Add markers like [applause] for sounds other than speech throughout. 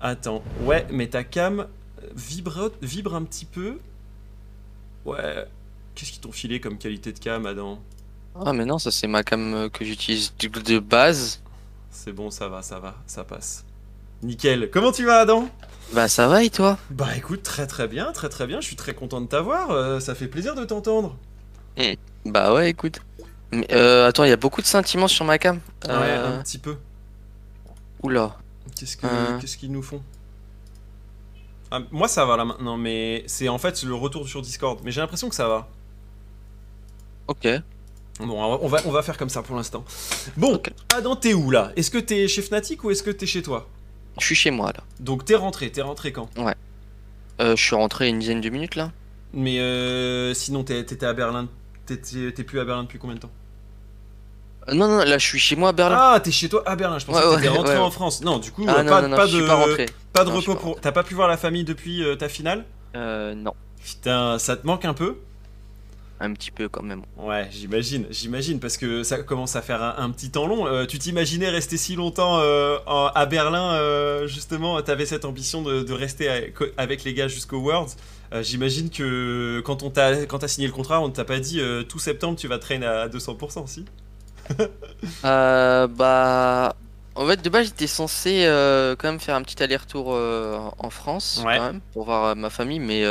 Attends, ouais, mais ta cam vibre, vibre un petit peu. Ouais. Qu'est-ce qu'ils t'ont filé comme qualité de cam, Adam? Ah mais non, ça c'est ma cam euh, que j'utilise de- base. C'est bon, ça va, ça va, ça passe. Nickel. Comment tu vas, Adam? Bah ça va et toi? Bah écoute, très très bien, très très bien. Je suis très content de t'avoir. euh, ça fait plaisir de t'entendre. Bah ouais, écoute. Mais, euh, attends, il y a beaucoup de sentiments sur ma cam. Ouais, Euh, un petit peu. Oula. Qu'est-ce Euh. qu'est-ce qu'ils nous font Ah, Moi ça va là maintenant, mais c'est en fait le retour sur Discord. Mais j'ai l'impression que ça va. Ok. Bon, on va, on va faire comme ça pour l'instant. Bon. Adam, t'es où là? Est-ce que t'es chez Fnatic ou est-ce que t'es chez toi? Je suis chez moi là. Donc t'es rentré, t'es rentré quand? Euh, je suis rentré une dizaine de minutes là. Mais euh, sinon t'étais à Berlin, t'es plus à Berlin depuis combien de temps? Non, non, là je suis chez moi à Berlin. Ah, t'es chez toi à Berlin, je pensais Ouais, que t'étais ouais, rentré ouais. en France. Non, du coup, Ah euh, pas, non, non, pas je de, pas pas de Non, repos pour... T'as pas pu voir la famille depuis euh, ta finale? Euh, non. Putain, ça te manque un peu? Un petit peu quand même. Ouais, j'imagine, j'imagine, parce que ça commence à faire un, un petit temps long. Euh, tu t'imaginais rester si longtemps euh, en- à Berlin, euh, justement, t'avais cette ambition de, de rester avec, avec les gars jusqu'au Worlds. Euh, J'imagine que quand on t'a quand t'as signé le contrat, on ne t'a pas dit euh, tout septembre tu vas traîner à 200%, si? [laughs] Euh, bah. En fait, de base, j'étais censé euh, quand même faire un petit aller-retour euh, en France, Ouais. quand même, pour voir ma famille, mais,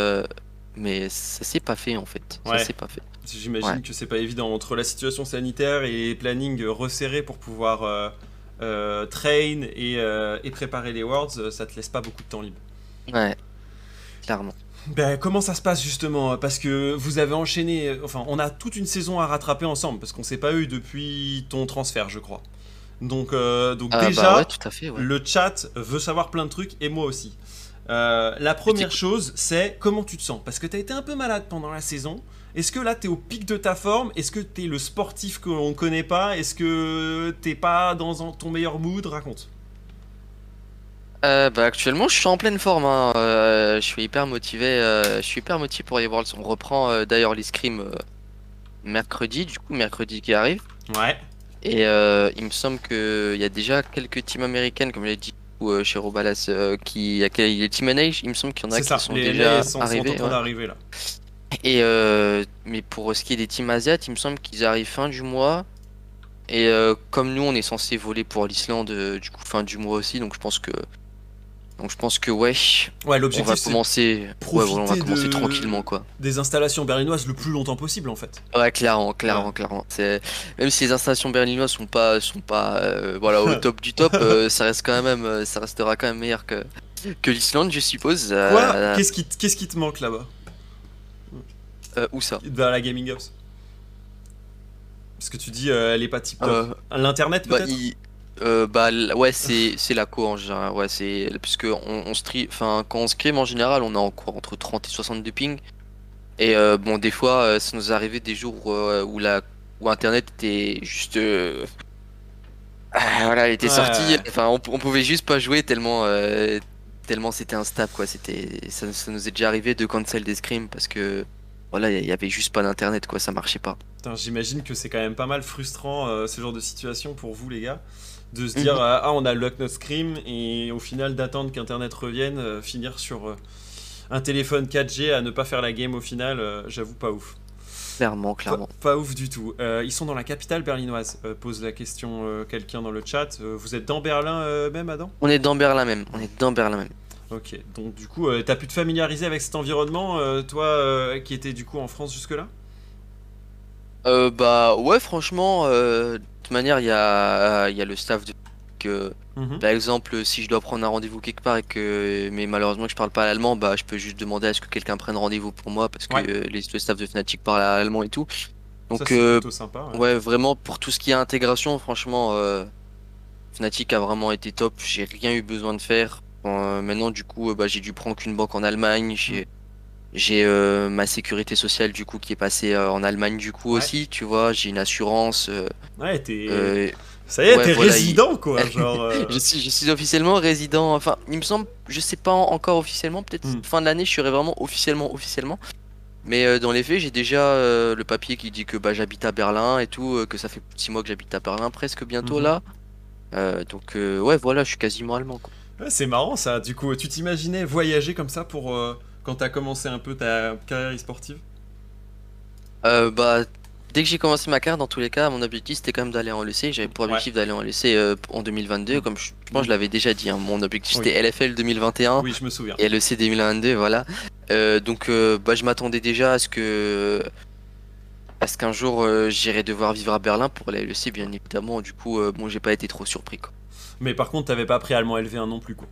mais ça s'est pas fait en fait. Ouais. Ça s'est pas fait. J'imagine Ouais. que c'est pas évident entre la situation sanitaire et les plannings resserrés pour pouvoir train et, et préparer les Worlds, ça te laisse pas beaucoup de temps libre. Ouais, clairement. Ben, comment ça se passe justement? Parce que vous avez enchaîné, enfin, on a toute une saison à rattraper ensemble parce qu'on s'est pas eu depuis ton transfert, je crois. Donc, euh, donc Ah, déjà, bah ouais, tout à fait, ouais. le chat veut savoir plein de trucs et moi aussi. Euh, la première chose, c'est comment tu te sens? Parce que t'as été un peu malade pendant la saison. Est-ce que là t'es au pic de ta forme? Est-ce que t'es le sportif que l'on ne connaît pas? Est-ce que t'es pas dans ton meilleur mood? Raconte. Euh, bah, actuellement, je suis en pleine forme. hein. Euh, je suis hyper motivé. euh, je suis hyper motivé pour les Worlds. On reprend euh, d'ailleurs les scrims euh, mercredi, du coup, mercredi qui arrive. Ouais. Et euh, il me semble qu'il y a déjà quelques teams américaines, comme je l'ai dit, ou, euh, chez Robalas, euh, qui, il y a quel- les team manage, il me semble qu'il y en a C'est qui ça. sont les déjà LA sont, sont arrivés. en train ouais. d'arriver là. Et euh, mais pour ce qui est des teams asiates, il me semble qu'ils arrivent fin du mois. Et euh, comme nous, on est censé voler pour l'Islande euh, du coup fin du mois aussi, donc je pense que donc je pense que ouais, Ouais, on va commencer, ouais, voilà, on va profiter commencer de- tranquillement quoi. des installations berlinoises le plus longtemps possible en fait. Ouais, clairement, clairement, clairement. C'est même si les installations berlinoises sont pas sont pas euh, voilà au [laughs] top du top, euh, ça reste quand même euh, ça restera quand même meilleur que que l'Islande, je suppose. Quoi? Euh, Qu'est-ce qui, te- qu'est-ce qui te manque là-bas? Où ça? Dans la Gaming House Parce que tu dis elle est pas. Euh, L'internet Bah, peut-être? il- euh, bah ouais c'est c'est la co en général ouais c'est puisque on, on stream enfin quand on scrim en général on est en quoi entre 30 et 62 ping. Et euh, bon des fois euh, ça nous est arrivé des jours où, euh, où la où internet était juste euh, ah, voilà elle était Ouais, sortie enfin on, on pouvait juste pas jouer tellement tellement c'était instable quoi. C'était ça, ça nous est déjà arrivé de cancel des scrims parce que voilà il y avait juste pas d'internet quoi ça marchait pas. J'imagine que c'est quand même pas mal frustrant ce genre de situation pour vous les gars. De se Mhm. dire euh, ah on a le Lock Not Scream et au final d'attendre qu'internet revienne, euh, finir sur euh, un téléphone 4G à ne pas faire la game au final, euh, j'avoue pas ouf. clairement Pas, clairement pas ouf du tout. Ils sont dans la capitale berlinoise, pose la question quelqu'un dans le chat. Vous êtes dans Berlin même Adam? On est dans Berlin même on est dans Berlin même Ok, donc du coup, t'as pu te familiariser avec cet environnement, toi qui étais du coup en France jusque-là? Euh, bah ouais, franchement, euh, de toute manière, il y a, y a le staff de que, Mhm. par exemple, si je dois prendre un rendez-vous quelque part et que, mais malheureusement que je parle pas l'allemand, bah je peux juste demander à ce que quelqu'un prenne rendez-vous pour moi parce que Ouais. euh, les, le staff de Fnatic parle allemand et tout. Ça, Donc c'est euh, plutôt sympa. ouais. ouais, vraiment pour tout ce qui est intégration, franchement, euh, Fnatic a vraiment été top. J'ai rien eu besoin de faire. Euh, maintenant, du coup, bah, j'ai dû prendre qu'une banque en Allemagne. J'ai j'ai euh, ma sécurité sociale du coup qui est passée euh, en Allemagne du coup Ouais. aussi, tu vois. J'ai une assurance. euh, Ouais, t'es. Ça y est, ouais, t'es voilà, résident quoi. Genre. [laughs] je suis je suis officiellement résident. Enfin, il me semble, je sais pas en- encore officiellement. Peut-être Hmm. fin de l'année, je serai vraiment officiellement officiellement. Mais dans les faits, j'ai déjà le papier qui dit que bah, j'habite à Berlin et tout, que ça fait six mois que j'habite à Berlin, presque bientôt Mhm. là. Donc ouais, voilà, je suis quasiment allemand. Quoi. c'est marrant ça. Du coup, tu t'imaginais voyager comme ça pour quand t'as commencé un peu ta carrière e-sportive Euh, bah, dès que j'ai commencé ma carrière, dans tous les cas, mon objectif c'était quand même d'aller en LEC. J'avais pour objectif d'aller en LEC euh, en 2022, comme je, je pense que je l'avais déjà dit. hein. Mon objectif Oui. c'était LFL 2021 Oui, je me souviens. et LEC 2022, voilà. Euh, donc, bah, je m'attendais déjà à ce que. Qu'un jour euh, j'irais devoir vivre à Berlin pour la LEC, bien évidemment. Du coup, euh, bon, j'ai pas été trop surpris quoi. Mais par contre, t'avais pas appris allemand LV1 non plus, quoi.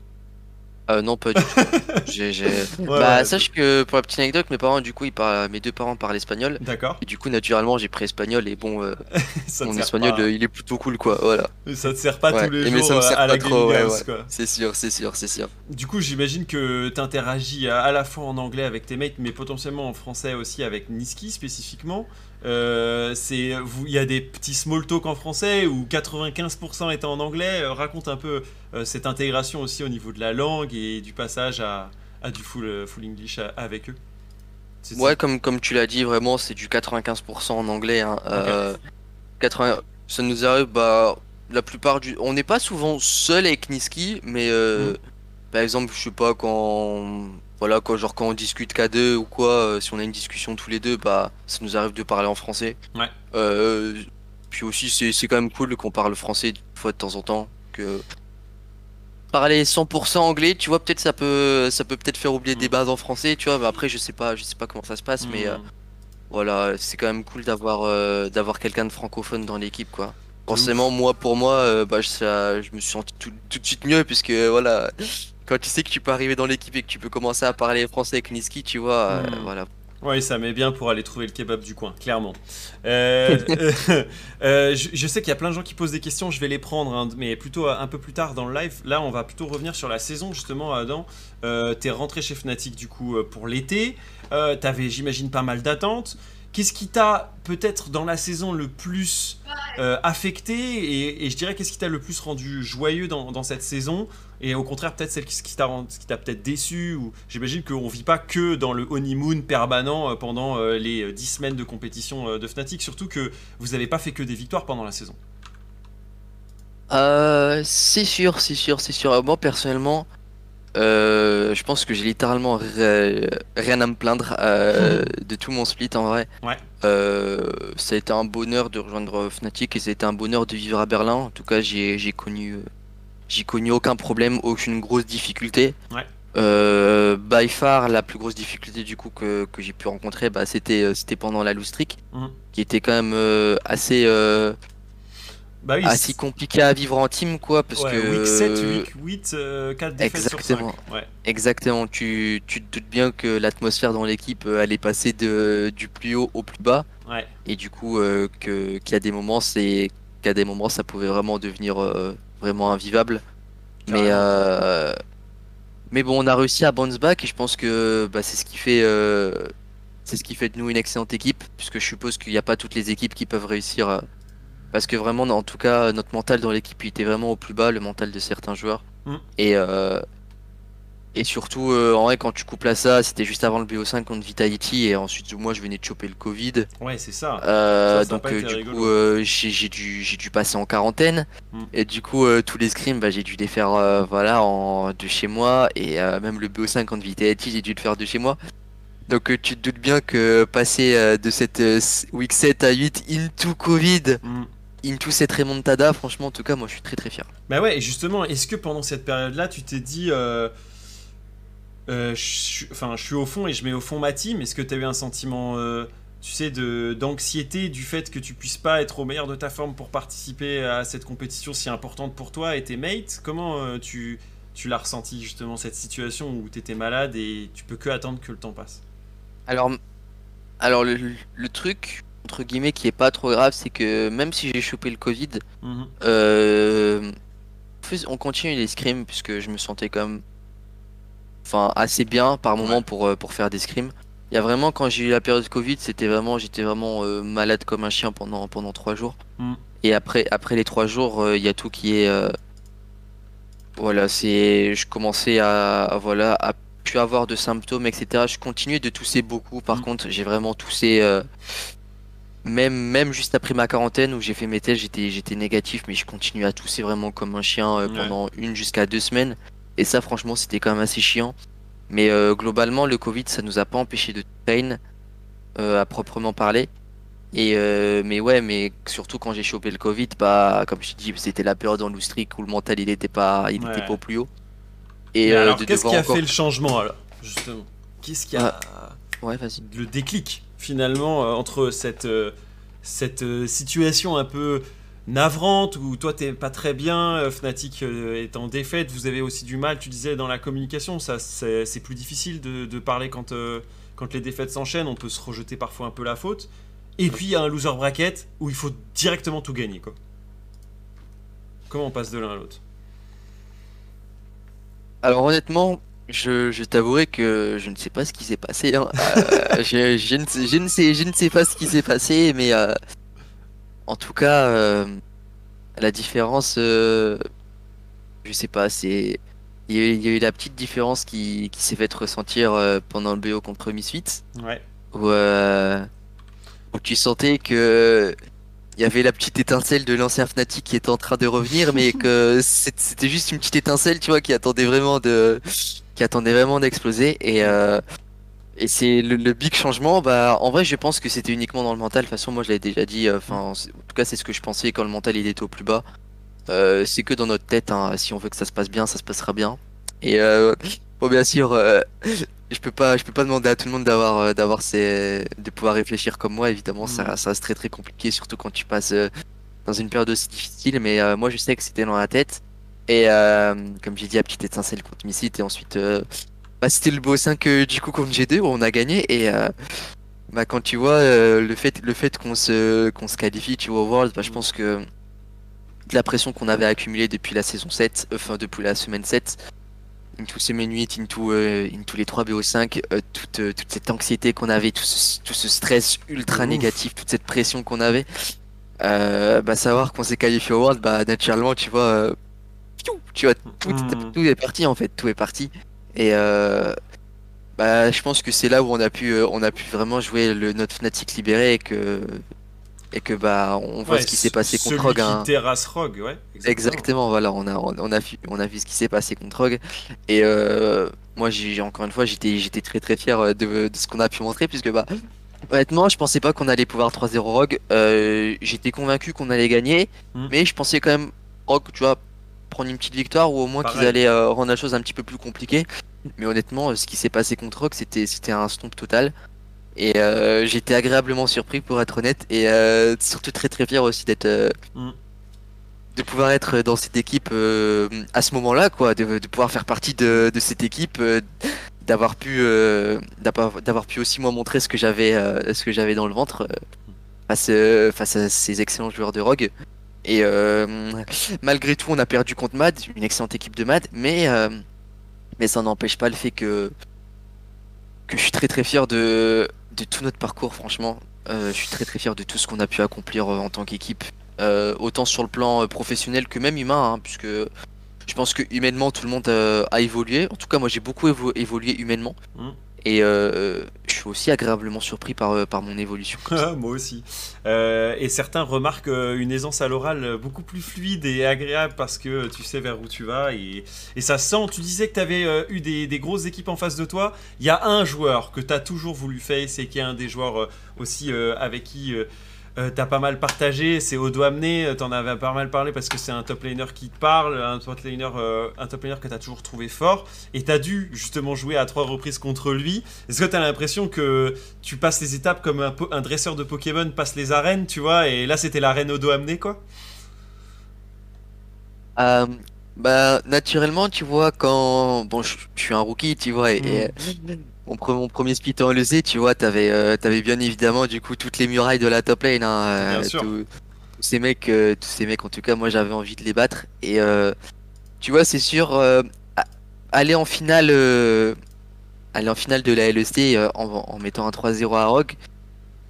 Euh, non, pas du tout. [laughs] J'ai- j'ai- Ouais, bah, ouais, sache que pour la petite anecdote, mes parents, du coup, ils parlent, mes deux parents parlent espagnol. D'accord. Et du coup, naturellement, j'ai pris espagnol et bon, euh, [laughs] mon espagnol, pas- il est plutôt cool, quoi. Voilà. Ça te sert pas Ouais, tous les et mais jours ça me euh, sert à la trop, House, quoi. C'est sûr, c'est sûr, c'est sûr. Du coup, j'imagine que t'interagis à, à la fois en anglais avec tes mates, mais potentiellement en français aussi avec Niski spécifiquement. Euh, c'est, il y a des petits small talk en français où 95% est en anglais. Euh, raconte un peu euh, cette intégration aussi au niveau de la langue et du passage à, à du full, full English à- avec eux. Ouais, comme, comme tu l'as dit, vraiment, c'est du 95% en anglais. Hein. 80... Ça nous arrive, bah, la plupart du. On n'est pas souvent seul avec Niski, mais euh, Mm. par exemple, je sais pas, quand. Voilà, quoi, genre quand on discute K2 ou quoi, euh, si on a une discussion tous les deux, bah, ça nous arrive de parler en français. Ouais. Euh, puis aussi, c'est c'est quand même cool qu'on parle français une fois de temps en temps. Que parler 100% anglais, tu vois, peut-être ça peut, ça peut peut-être faire oublier des Mm. bases en français, tu vois. Mais après, je sais pas, je sais pas comment ça se passe, mais euh, Mm. voilà, c'est quand même cool d'avoir euh, d'avoir quelqu'un de francophone dans l'équipe, quoi. Forcément, moi, pour moi, euh, bah, ça- je me suis senti tout, tout de suite mieux, puisque voilà, quand tu sais que tu peux arriver dans l'équipe et que tu peux commencer à parler français avec Niski, tu vois, euh, Mm. voilà. Ouais, ça met bien pour aller trouver le kebab du coin, clairement. Euh, [laughs] euh, je, je sais qu'il y a plein de gens qui posent des questions, je vais les prendre, hein, mais plutôt un peu plus tard dans le live. Là, on va plutôt revenir sur la saison, justement, Adam. T'es rentré chez Fnatic, du coup, pour l'été. T'avais, j'imagine, pas mal d'attentes. Qu'est-ce qui t'a, peut-être, dans la saison, le plus euh, affecté et, je dirais, qu'est-ce qui t'a le plus rendu joyeux dans, cette saison et au contraire, peut-être celle qui, qui t'a peut-être déçu ou j'imagine qu'on vit pas que dans le honeymoon permanent euh, pendant euh, les 10 semaines de compétition de Fnatic, surtout que vous avez pas fait que des victoires pendant la saison. C'est sûr, c'est sûr, c'est sûr. Moi, personnellement, euh, je pense que j'ai littéralement ri- rien à me plaindre euh, [laughs] de tout mon split en vrai. Ouais. Euh, ça a été un bonheur de rejoindre Fnatic et ça a été un bonheur de vivre à Berlin. En tout cas, j'ai connu, j'ai connu aucun problème, aucune grosse difficulté. Ouais. By far, la plus grosse difficulté du coup que, que j'ai pu rencontrer, bah, c'était c'était pendant la loose streak, Mhm. qui était quand même assez Bah oui, assez compliqué à vivre en team quoi, parce ouais, que week 7, week 8, euh, 4 défaites sur 5. Exactement. Ouais. Exactement, tu, tu te doutes bien que l'atmosphère dans l'équipe euh, elle est passée de, du plus haut au plus bas Ouais. et du coup euh, que qu'il y a des moments c'est qu'à des moments ça pouvait vraiment devenir euh, vraiment invivable. Mais euh, mais bon, on a réussi à bounce back et je pense que bah, c'est ce qui fait c'est ce qui fait de nous une excellente équipe puisque je suppose qu'il n'y a pas toutes les équipes qui peuvent réussir euh, parce que vraiment en tout cas notre mental dans l'équipe il était vraiment au plus bas le mental de certains joueurs Mm. et euh, et surtout euh, en vrai quand tu couples à ça c'était juste avant le BO5 contre Vitality et ensuite moi je venais de choper le Covid Ouais, c'est ça. euh, Ça, ça a donc euh, du rigolo. coup euh, j'ai dû dû passer en quarantaine Mm. et du coup tous les scrims bah, j'ai dû les faire voilà en de chez moi et même le BO5 contre Vitality j'ai dû le faire de chez moi donc tu te doutes bien que passer de cette week 7 à 8 into Covid Mm. Into cette remontada franchement en tout cas moi je suis très très fier. Bah ouais, et justement, est-ce que pendant cette période-là, tu t'es dit, euh, euh, je enfin, je suis au fond et je mets au fond ma team? Est-ce que tu as eu un sentiment, euh, tu sais, d'anxiété du fait que tu puisses pas être au meilleur de ta forme pour participer à cette compétition si importante pour toi et tes mates? Comment tu tu l'as ressenti justement cette situation où tu étais malade et tu peux que attendre que le temps passe? Alors alors le, le truc entre guillemets qui est pas trop grave c'est que même si j'ai chopé le Covid Mhm. Euh, on continue les scrims puisque je me sentais quand même enfin assez bien par moment Ouais. pour, euh, pour faire des scrims. Il y a vraiment quand j'ai eu la période Covid, c'était vraiment j'étais vraiment euh, malade comme un chien pendant pendant trois jours. Mm. Et après après les trois jours, euh, il y a tout qui est euh, voilà, c'est je commençais à, à, voilà à plus avoir de symptômes etc. Je continuais de tousser beaucoup. Par Mm. contre, j'ai vraiment toussé euh, même, même juste après ma quarantaine où j'ai fait mes tests, j'étais, j'étais négatif, mais je continue à tousser vraiment comme un chien euh, Ouais. pendant une jusqu'à deux semaines. Et ça, franchement, c'était quand même assez chiant. Mais euh, globalement, le Covid, ça nous a pas empêché de train euh, à proprement parler. Et euh, mais ouais, mais surtout quand j'ai chopé le Covid, bah comme je te dis, c'était la période en Loustric où le mental il était pas, il était Ouais. pas au plus haut. Et euh, alors, qu'est-ce qui a encore- fait le changement alors Justement? Qu'est-ce qui a. Ouais, vas-y. le déclic? Finalement euh, entre cette, euh, cette euh, situation un peu navrante où toi t'es pas très bien, Fnatic est en défaite, vous avez aussi du mal, tu disais dans la communication, ça c'est plus difficile de, parler quand, quand les défaites s'enchaînent, on peut se rejeter parfois un peu la faute. Et puis il y a un loser bracket où il faut directement tout gagner quoi. Comment on passe de l'un à l'autre? Alors honnêtement, je, je t'avouerai que je ne sais pas ce qui s'est passé. hein. Euh, [laughs] je, je ne sais, je, ne sais, je ne sais pas ce qui s'est passé, mais euh, en tout cas, euh, la différence, euh, je sais pas, c'est il y, a eu, il y a eu la petite différence qui, qui s'est faite ressentir euh, pendant le BO contre Misfits, Ouais. où, euh, où tu sentais que il y avait la petite étincelle de l'ancien Fnatic qui était en train de revenir, mais que [laughs] c'était juste une petite étincelle, tu vois, qui attendait vraiment de, qui attendait vraiment d'exploser. Et, euh, et c'est le, le big changement. Bah, en vrai, je pense que c'était uniquement dans le mental. De toute façon, moi, je l'avais déjà dit. euh, Enfin, en tout cas, c'est ce que je pensais quand le mental il était au plus bas. Euh, c'est que dans notre tête. hein, si on veut que ça se passe bien, ça se passera bien. Et euh, bon, bien sûr. [laughs] je peux pas, je peux pas demander à tout le monde d'avoir, d'avoir ces, de pouvoir réfléchir comme moi. Évidemment, ça, Mhm. ça reste très très compliqué, surtout quand tu passes dans une période aussi difficile. Mais moi, je sais que c'était dans la tête. Et euh, comme j'ai dit, à petite étincelle contre Missit. Et ensuite, euh, bah, c'était le beau 5 euh, du coup contre G2 où on a gagné. Et bah, quand tu vois le fait, le fait qu'on se, qu'on se qualifie, tu vois, au World, bah, je pense que la pression qu'on avait accumulée depuis la saison 7, euh, enfin depuis la semaine 7, into semaine 8, into, euh, into les 3 BO5, euh, toute, euh, toute cette anxiété qu'on avait, tout ce, tout ce stress ultra Ouf. négatif, toute cette pression qu'on avait, bah, savoir qu'on s'est qualifié au World, bah, naturellement, tu vois, tu vois, tout, Mhm. tout est parti en fait, tout est parti. Et euh, bah, je pense que c'est là où on a pu, euh, on a pu vraiment jouer le, notre Fnatic libéré et que, et que bah, on voit Ouais, ce qui s'est passé contre Rogue. hein. terrasse Rogue, ouais. Exactement, voilà, on a, on a vu, on a vu ce qui s'est passé contre Rogue. Et euh, moi, j'ai encore une fois, j'étais, j'étais très très fier de, de ce qu'on a pu montrer, puisque bah, honnêtement, je pensais pas qu'on allait pouvoir 3-0 Rogue. Euh, j'étais convaincu qu'on allait gagner, Hmm. mais je pensais quand même Rogue, tu vois, prendre une petite victoire ou au moins qu'ils allaient euh, rendre la chose un petit peu plus compliquée. Mais honnêtement, euh, ce qui s'est passé contre Rogue, c'était, c'était un stomp total. Et euh, j'étais agréablement surpris pour être honnête, et surtout très très fier aussi d'être. Hmm. de pouvoir être dans cette équipe à ce moment-là, quoi, de, de pouvoir faire partie de, de cette équipe, d'avoir pu, euh, d'avoir pu aussi moi montrer ce que j'avais, euh, ce que j'avais dans le ventre euh, face, face à ces excellents joueurs de Rogue. Et euh, malgré tout, on a perdu contre Mad, une excellente équipe de Mad, mais euh, mais ça n'empêche pas le fait que que je suis très très fier de de tout notre parcours, franchement. Euh, je suis très très fier de tout ce qu'on a pu accomplir en tant qu'équipe. Autant sur le plan professionnel que même humain, hein, puisque je pense que humainement tout le monde a évolué. En tout cas, moi j'ai beaucoup évo- évolué humainement. Mm. Et euh, je suis aussi agréablement surpris par, euh, par mon évolution. [laughs] Moi aussi. Euh, et certains remarquent une aisance à l'oral beaucoup plus fluide et agréable parce que tu sais vers où tu vas et, et ça se sent. Tu disais que tu avais eu des, des grosses équipes en face de toi. Il y a un joueur que tu as toujours voulu face et qui est un des joueurs aussi avec qui euh, euh, t'as pas mal partagé. C'est Odo Amné. T'en avais pas mal parlé parce que c'est un top laner qui te parle, un top laner, euh, un top laner que t'as toujours trouvé fort. Et t'as dû justement jouer à trois reprises contre lui. Est-ce que t'as l'impression que tu passes les étapes comme un, dresseur de Pokémon passe les arènes, tu vois, et là c'était l'arène Odo amené quoi? Euh, bah, naturellement, tu vois, quand. Bon, je suis un rookie, tu vois, et. et, euh, Mon, pre- mon premier split en LEC, tu vois, t'avais euh, t'avais bien évidemment du coup toutes les murailles de la top lane. Hein, euh, sûr. tous- tous ces mecs, euh, tous ces mecs, en tout cas, moi j'avais envie de les battre. Et tu vois, c'est sûr, aller en finale, aller en finale de la LEC en, en mettant un 3-0 à Rogue,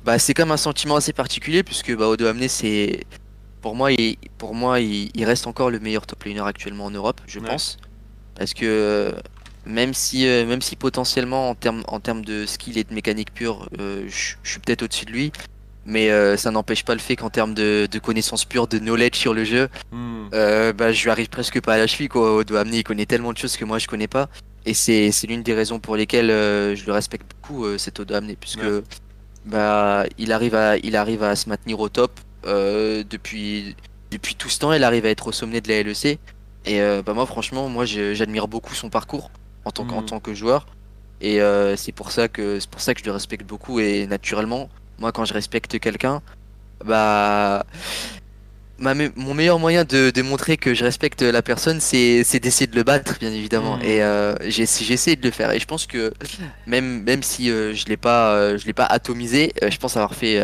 bah c'est comme un sentiment assez particulier puisque bah Odo Amné c'est pour moi il, pour moi il, il reste encore le meilleur top laner actuellement en Europe, je Ouais. pense, parce que même si euh, même si potentiellement en termes en termes de skill et de mécanique pure, euh, je suis peut-être au-dessus de lui. Mais euh, ça n'empêche pas le fait qu'en termes de, de connaissances pures, de knowledge sur le jeu, Hmm. bah, je lui arrive presque pas à la cheville quoi. Il connaît tellement de choses que moi je connais pas. Et c'est l'une des raisons pour lesquelles je le respecte beaucoup, cet Odo Amné, puisque Ouais. bah, il, arrive à, il arrive à se maintenir au top depuis, depuis tout ce temps. Il arrive à être au sommet de la LEC. Et bah, moi, franchement, moi j'admire beaucoup son parcours en tant, qu'en Mhm. tant que joueur. Et euh, c'est pour ça que c'est pour ça que je le respecte beaucoup. Et naturellement, moi, quand je respecte quelqu'un, bah ma me- mon meilleur moyen de, de montrer que je respecte la personne, c'est c'est d'essayer de le battre, bien évidemment. Mhm. Et euh, j'ai j'essaie de le faire. Et je pense que même même si euh, je l'ai pas euh, je l'ai pas atomisé, je pense avoir fait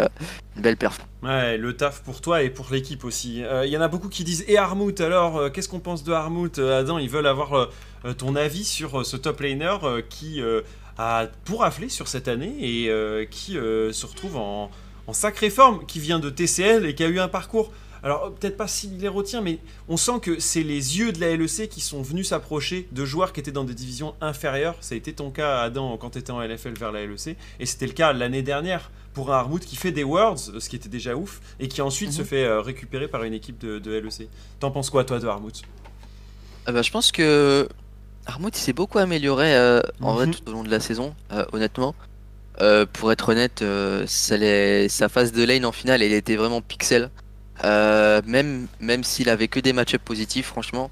belle perf. Ouais, le taf pour toi et pour l'équipe aussi. Il y en a beaucoup qui disent Et Armout, alors, euh, qu'est-ce qu'on pense de Armout Euh, Adam, ils veulent avoir euh, euh, ton avis sur euh, ce top laner euh, qui euh, a tout raflé sur cette année et euh, qui euh, se retrouve en, en sacrée forme, qui vient de TCL et qui a eu un parcours. Alors, peut-être pas similaire au tien, mais on sent que c'est les yeux de la LEC qui sont venus s'approcher de joueurs qui étaient dans des divisions inférieures. Ça a été ton cas, Adam, quand tu étais en LFL vers la LEC. Et c'était le cas l'année dernière pour un Armout qui fait des Worlds, ce qui était déjà ouf, et qui ensuite Mhm. se fait euh, récupérer par une équipe de, de LEC. T'en penses quoi, toi, de Armout Ah bah, je pense que Armut il s'est beaucoup amélioré euh, en vrai Mhm. tout au long de la saison, euh, honnêtement. Euh, pour être honnête, euh, ça sa phase de lane en finale, elle était vraiment pixel. Euh, même même s'il avait que des match-ups positifs, franchement,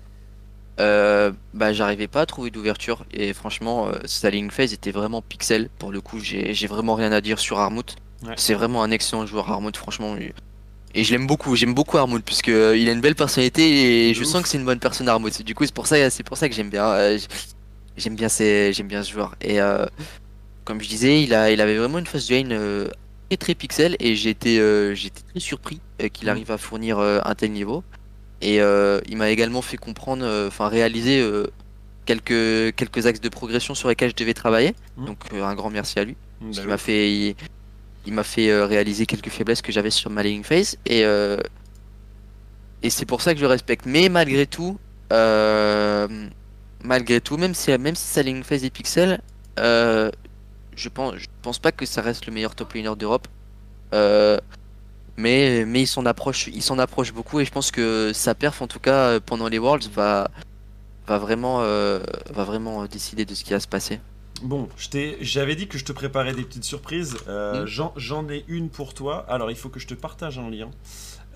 euh, bah j'arrivais pas à trouver d'ouverture. Et franchement, euh, sa lane phase était vraiment pixel. Pour le coup, j'ai j'ai vraiment rien à dire sur Armut. Ouais. C'est vraiment un excellent joueur Armut, franchement. Et- je l'aime beaucoup, j'aime beaucoup Armut puisque euh, il a une belle personnalité et je ouf. sens que c'est une bonne personne Armut. Du coup, c'est pour ça, c'est pour ça que j'aime bien, j'aime bien, ces- bien ce joueur. Et comme je disais, il a, il avait vraiment une phase de lane très très pixel et j'étais, j'étais très surpris qu'il Mhm. arrive à fournir euh, un tel niveau. Et euh, il m'a également fait comprendre, euh, enfin réaliser quelques quelques axes de progression sur lesquels je devais travailler. Mhm. Donc un grand merci à lui. Bah Il m'a fait, il, il m'a fait réaliser quelques faiblesses que j'avais sur ma laning phase et et c'est pour ça que je le respecte. Mais malgré tout, malgré tout, même si même si sa laning phase est pixel, euh, je pense je pense pas que ça reste le meilleur top laner d'Europe. Euh, mais mais il s'en approche, il s'en approche beaucoup et je pense que sa perf en tout cas euh, pendant les Worlds va va vraiment euh, va vraiment décider de ce qui va se passer. Bon, j'avais dit que je te préparais des petites surprises. Euh, Mm. j'en- ai une pour toi. Alors, il faut que je te partage un lien.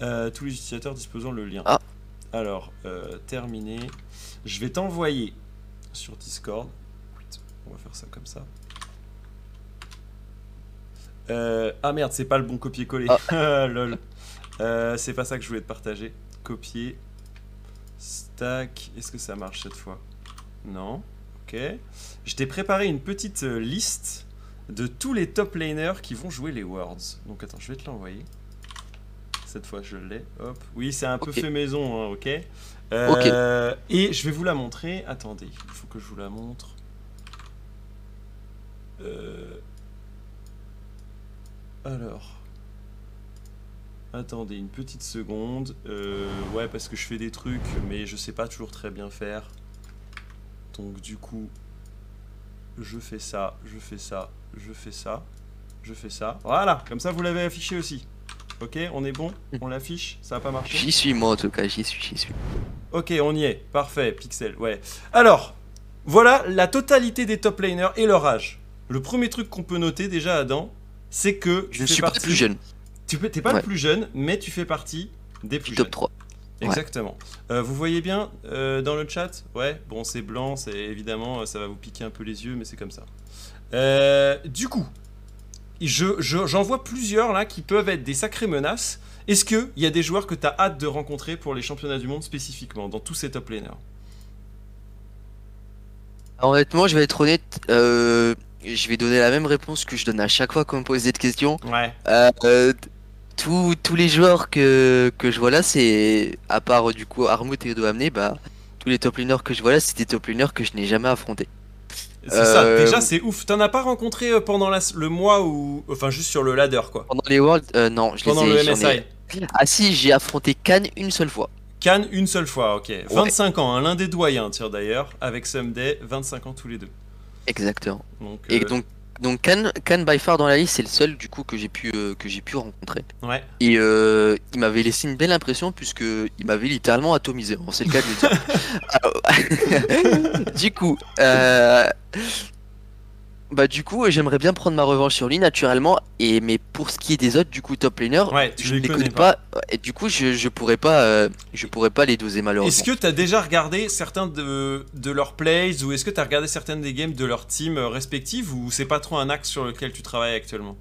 Euh, tous les utilisateurs disposant le lien. Ah. Alors, euh, terminé. Je vais t'envoyer sur Discord. On va faire ça comme ça. Euh, ah merde, c'est pas le bon copier-coller. [laughs] Ah, Lol. Euh, c'est pas ça que je voulais te partager. Copier. Stack. Est-ce que ça marche cette fois? Non. Ok. Je t'ai préparé une petite euh, liste de tous les top laners qui vont jouer les Worlds. Donc attends, je vais te l'envoyer. Cette fois, je l'ai. Hop. Oui, c'est un peu Ok. fait maison, hein, ok Euh, Et je vais vous la montrer. Attendez, il faut que je vous la montre. Euh, Alors. Attendez une petite seconde. Euh, ouais, parce que je fais des trucs, mais je sais pas toujours très bien faire. Donc du coup, je fais ça, je fais ça, je fais ça, je fais ça. Voilà, comme ça vous l'avez affiché aussi. Ok, on est bon? On l'affiche? Ça a pas marché? J'y suis moi en tout cas, j'y suis, j'y suis. Ok, on y est. Parfait, Pixel. Ouais. Alors, voilà la totalité des top laners et leur âge. Le premier truc qu'on peut noter déjà, Adam, c'est que Je tu ne fais suis pas partie- le plus jeune, Tu t'es pas le plus jeune, mais tu fais partie des plus du jeunes. top 3. Ouais. Exactement. Euh, vous voyez bien euh, dans le chat Ouais, bon, c'est blanc, c'est évidemment, euh, ça va vous piquer un peu les yeux, mais c'est comme ça. Euh, du coup, je, je- j'en vois plusieurs là qui peuvent être des sacrées menaces. Est-ce qu'il y a des joueurs que tu as hâte de rencontrer pour les championnats du monde spécifiquement, dans tous ces top laners? Alors, honnêtement, je vais être honnête, euh, je vais donner la même réponse que je donne à chaque fois qu'on me pose cette question. Ouais. Euh, euh, tous, tous les joueurs que, que je vois là, c'est, à part du coup Armut et Odo Amné, bah, tous les top laners que je vois là, c'est des top laners que je n'ai jamais affrontés. C'est ça, Euh, déjà c'est ouf. T'en as pas rencontré euh, pendant la- le mois ou. Enfin, juste sur le ladder quoi. Pendant les Worlds, euh, non, je Pendant les le ai, j'en MSI. ai- Ah si, j'ai affronté Cannes une seule fois. Cannes une seule fois, ok. 25 ans, hein, l'un des doyens, tiens d'ailleurs, avec Someday, 25 ans tous les deux. Exactement. Donc, Et euh, donc, donc Khan by far dans la liste, c'est le seul du coup que j'ai pu euh, que j'ai pu rencontrer. Ouais. Et euh, il m'avait laissé une belle impression puisque il m'avait littéralement atomisé. Bon, c'est le cas de le dire. [laughs] [laughs] du coup, euh, bah du coup, j'aimerais bien prendre ma revanche sur lui naturellement. Et mais pour ce qui est des autres, du coup, top laners, Ouais, je ne les connais connais pas. Et du coup, je, je pourrais pas euh, je pourrais pas les doser malheureusement. Est-ce que tu as déjà regardé certains de, de leurs plays ou est-ce que tu as regardé certaines des games de leur team euh, respectives ou c'est pas trop un axe sur lequel tu travailles actuellement?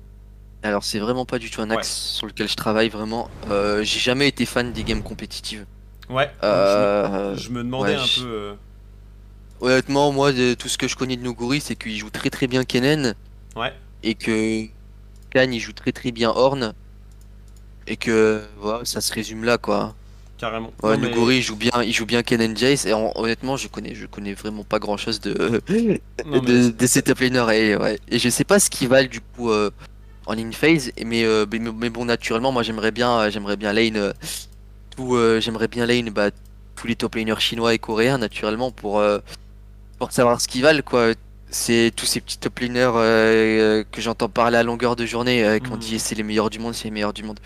Alors c'est vraiment pas du tout un axe sur lequel je travaille vraiment. Euh, j'ai jamais été fan des games compétitives. Ouais. Euh, je, me, je me demandais ouais, un peu. Honnêtement, moi, de tout ce que je connais de Noguri, c'est qu'il joue très très bien Kennen. Ouais. Et que Khan, il joue très très bien Horn. Et que voilà, ça se résume là, quoi. Carrément. Ouais, Non, mais- Noguri, il joue bien, il joue bien Kennen Jace. Et en- honnêtement, je connais, je connais vraiment pas grand chose de, non, [laughs] mais- de, ces top laners. Et, ouais. et je sais pas ce qu'ils valent du coup euh, en in-phase. Mais, euh, mais, mais bon, naturellement, moi j'aimerais bien, euh, j'aimerais bien lane. euh, tout, j'aimerais bien lane bah, tous les top laners chinois et coréens, naturellement, pour, pour savoir ce qu'ils valent, quoi. C'est tous ces petits top laners euh, que j'entends parler à longueur de journée, euh, qu'on Mhm. dit c'est les meilleurs du monde, c'est les meilleurs du monde.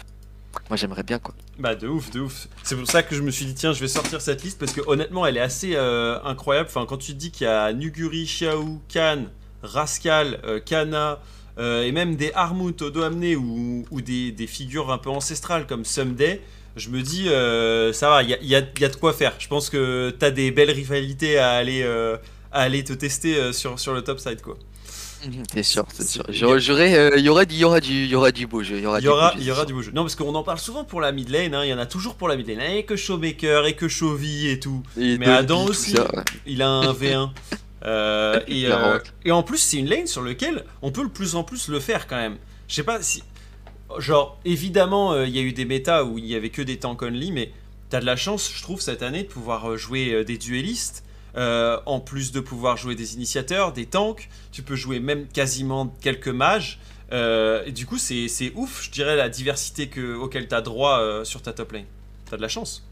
Moi j'aimerais bien, quoi. Bah de ouf, de ouf. C'est pour ça que je me suis dit tiens je vais sortir cette liste parce que honnêtement elle est assez euh, incroyable. Enfin quand tu te dis qu'il y a Nuguri, Xiao, Khan, Rascal, Kana et même des Armut, Odoamne ou, ou des, des figures un peu ancestrales comme Someday, je me dis euh, ça va, il y a, y a- il y a de quoi faire. Je pense que t'as des belles rivalités à aller, euh, à aller te tester euh, sur, sur le top side quoi. C'est sûr, c'est sûr. J'aurais, euh, Il y aura du, il y aura du, il y aura du beau jeu. Il y aura, Il y du aura, beau jeu, il y aura du beau jeu. Non, parce qu'on en parle souvent pour la mid lane, hein, il y en a toujours pour la mid lane. Et que Showmaker, et que Chovy et tout. Et Mais Adam aussi. ça, ouais. Il a un V1. [laughs] Euh, et, euh, en plus, c'est une lane sur laquelle on peut le plus en plus le faire quand même. Je sais pas si. Genre, évidemment, euh, il y a eu des méta où il y avait que des tanks only, mais t'as de la chance, je trouve, cette année de pouvoir jouer des duellistes. Euh, en plus de pouvoir jouer des initiateurs, des tanks, tu peux jouer même quasiment quelques mages. Euh, et du coup, c'est ouf, je dirais, la diversité que, auquel t'as droit euh, sur ta top lane. T'as de la chance.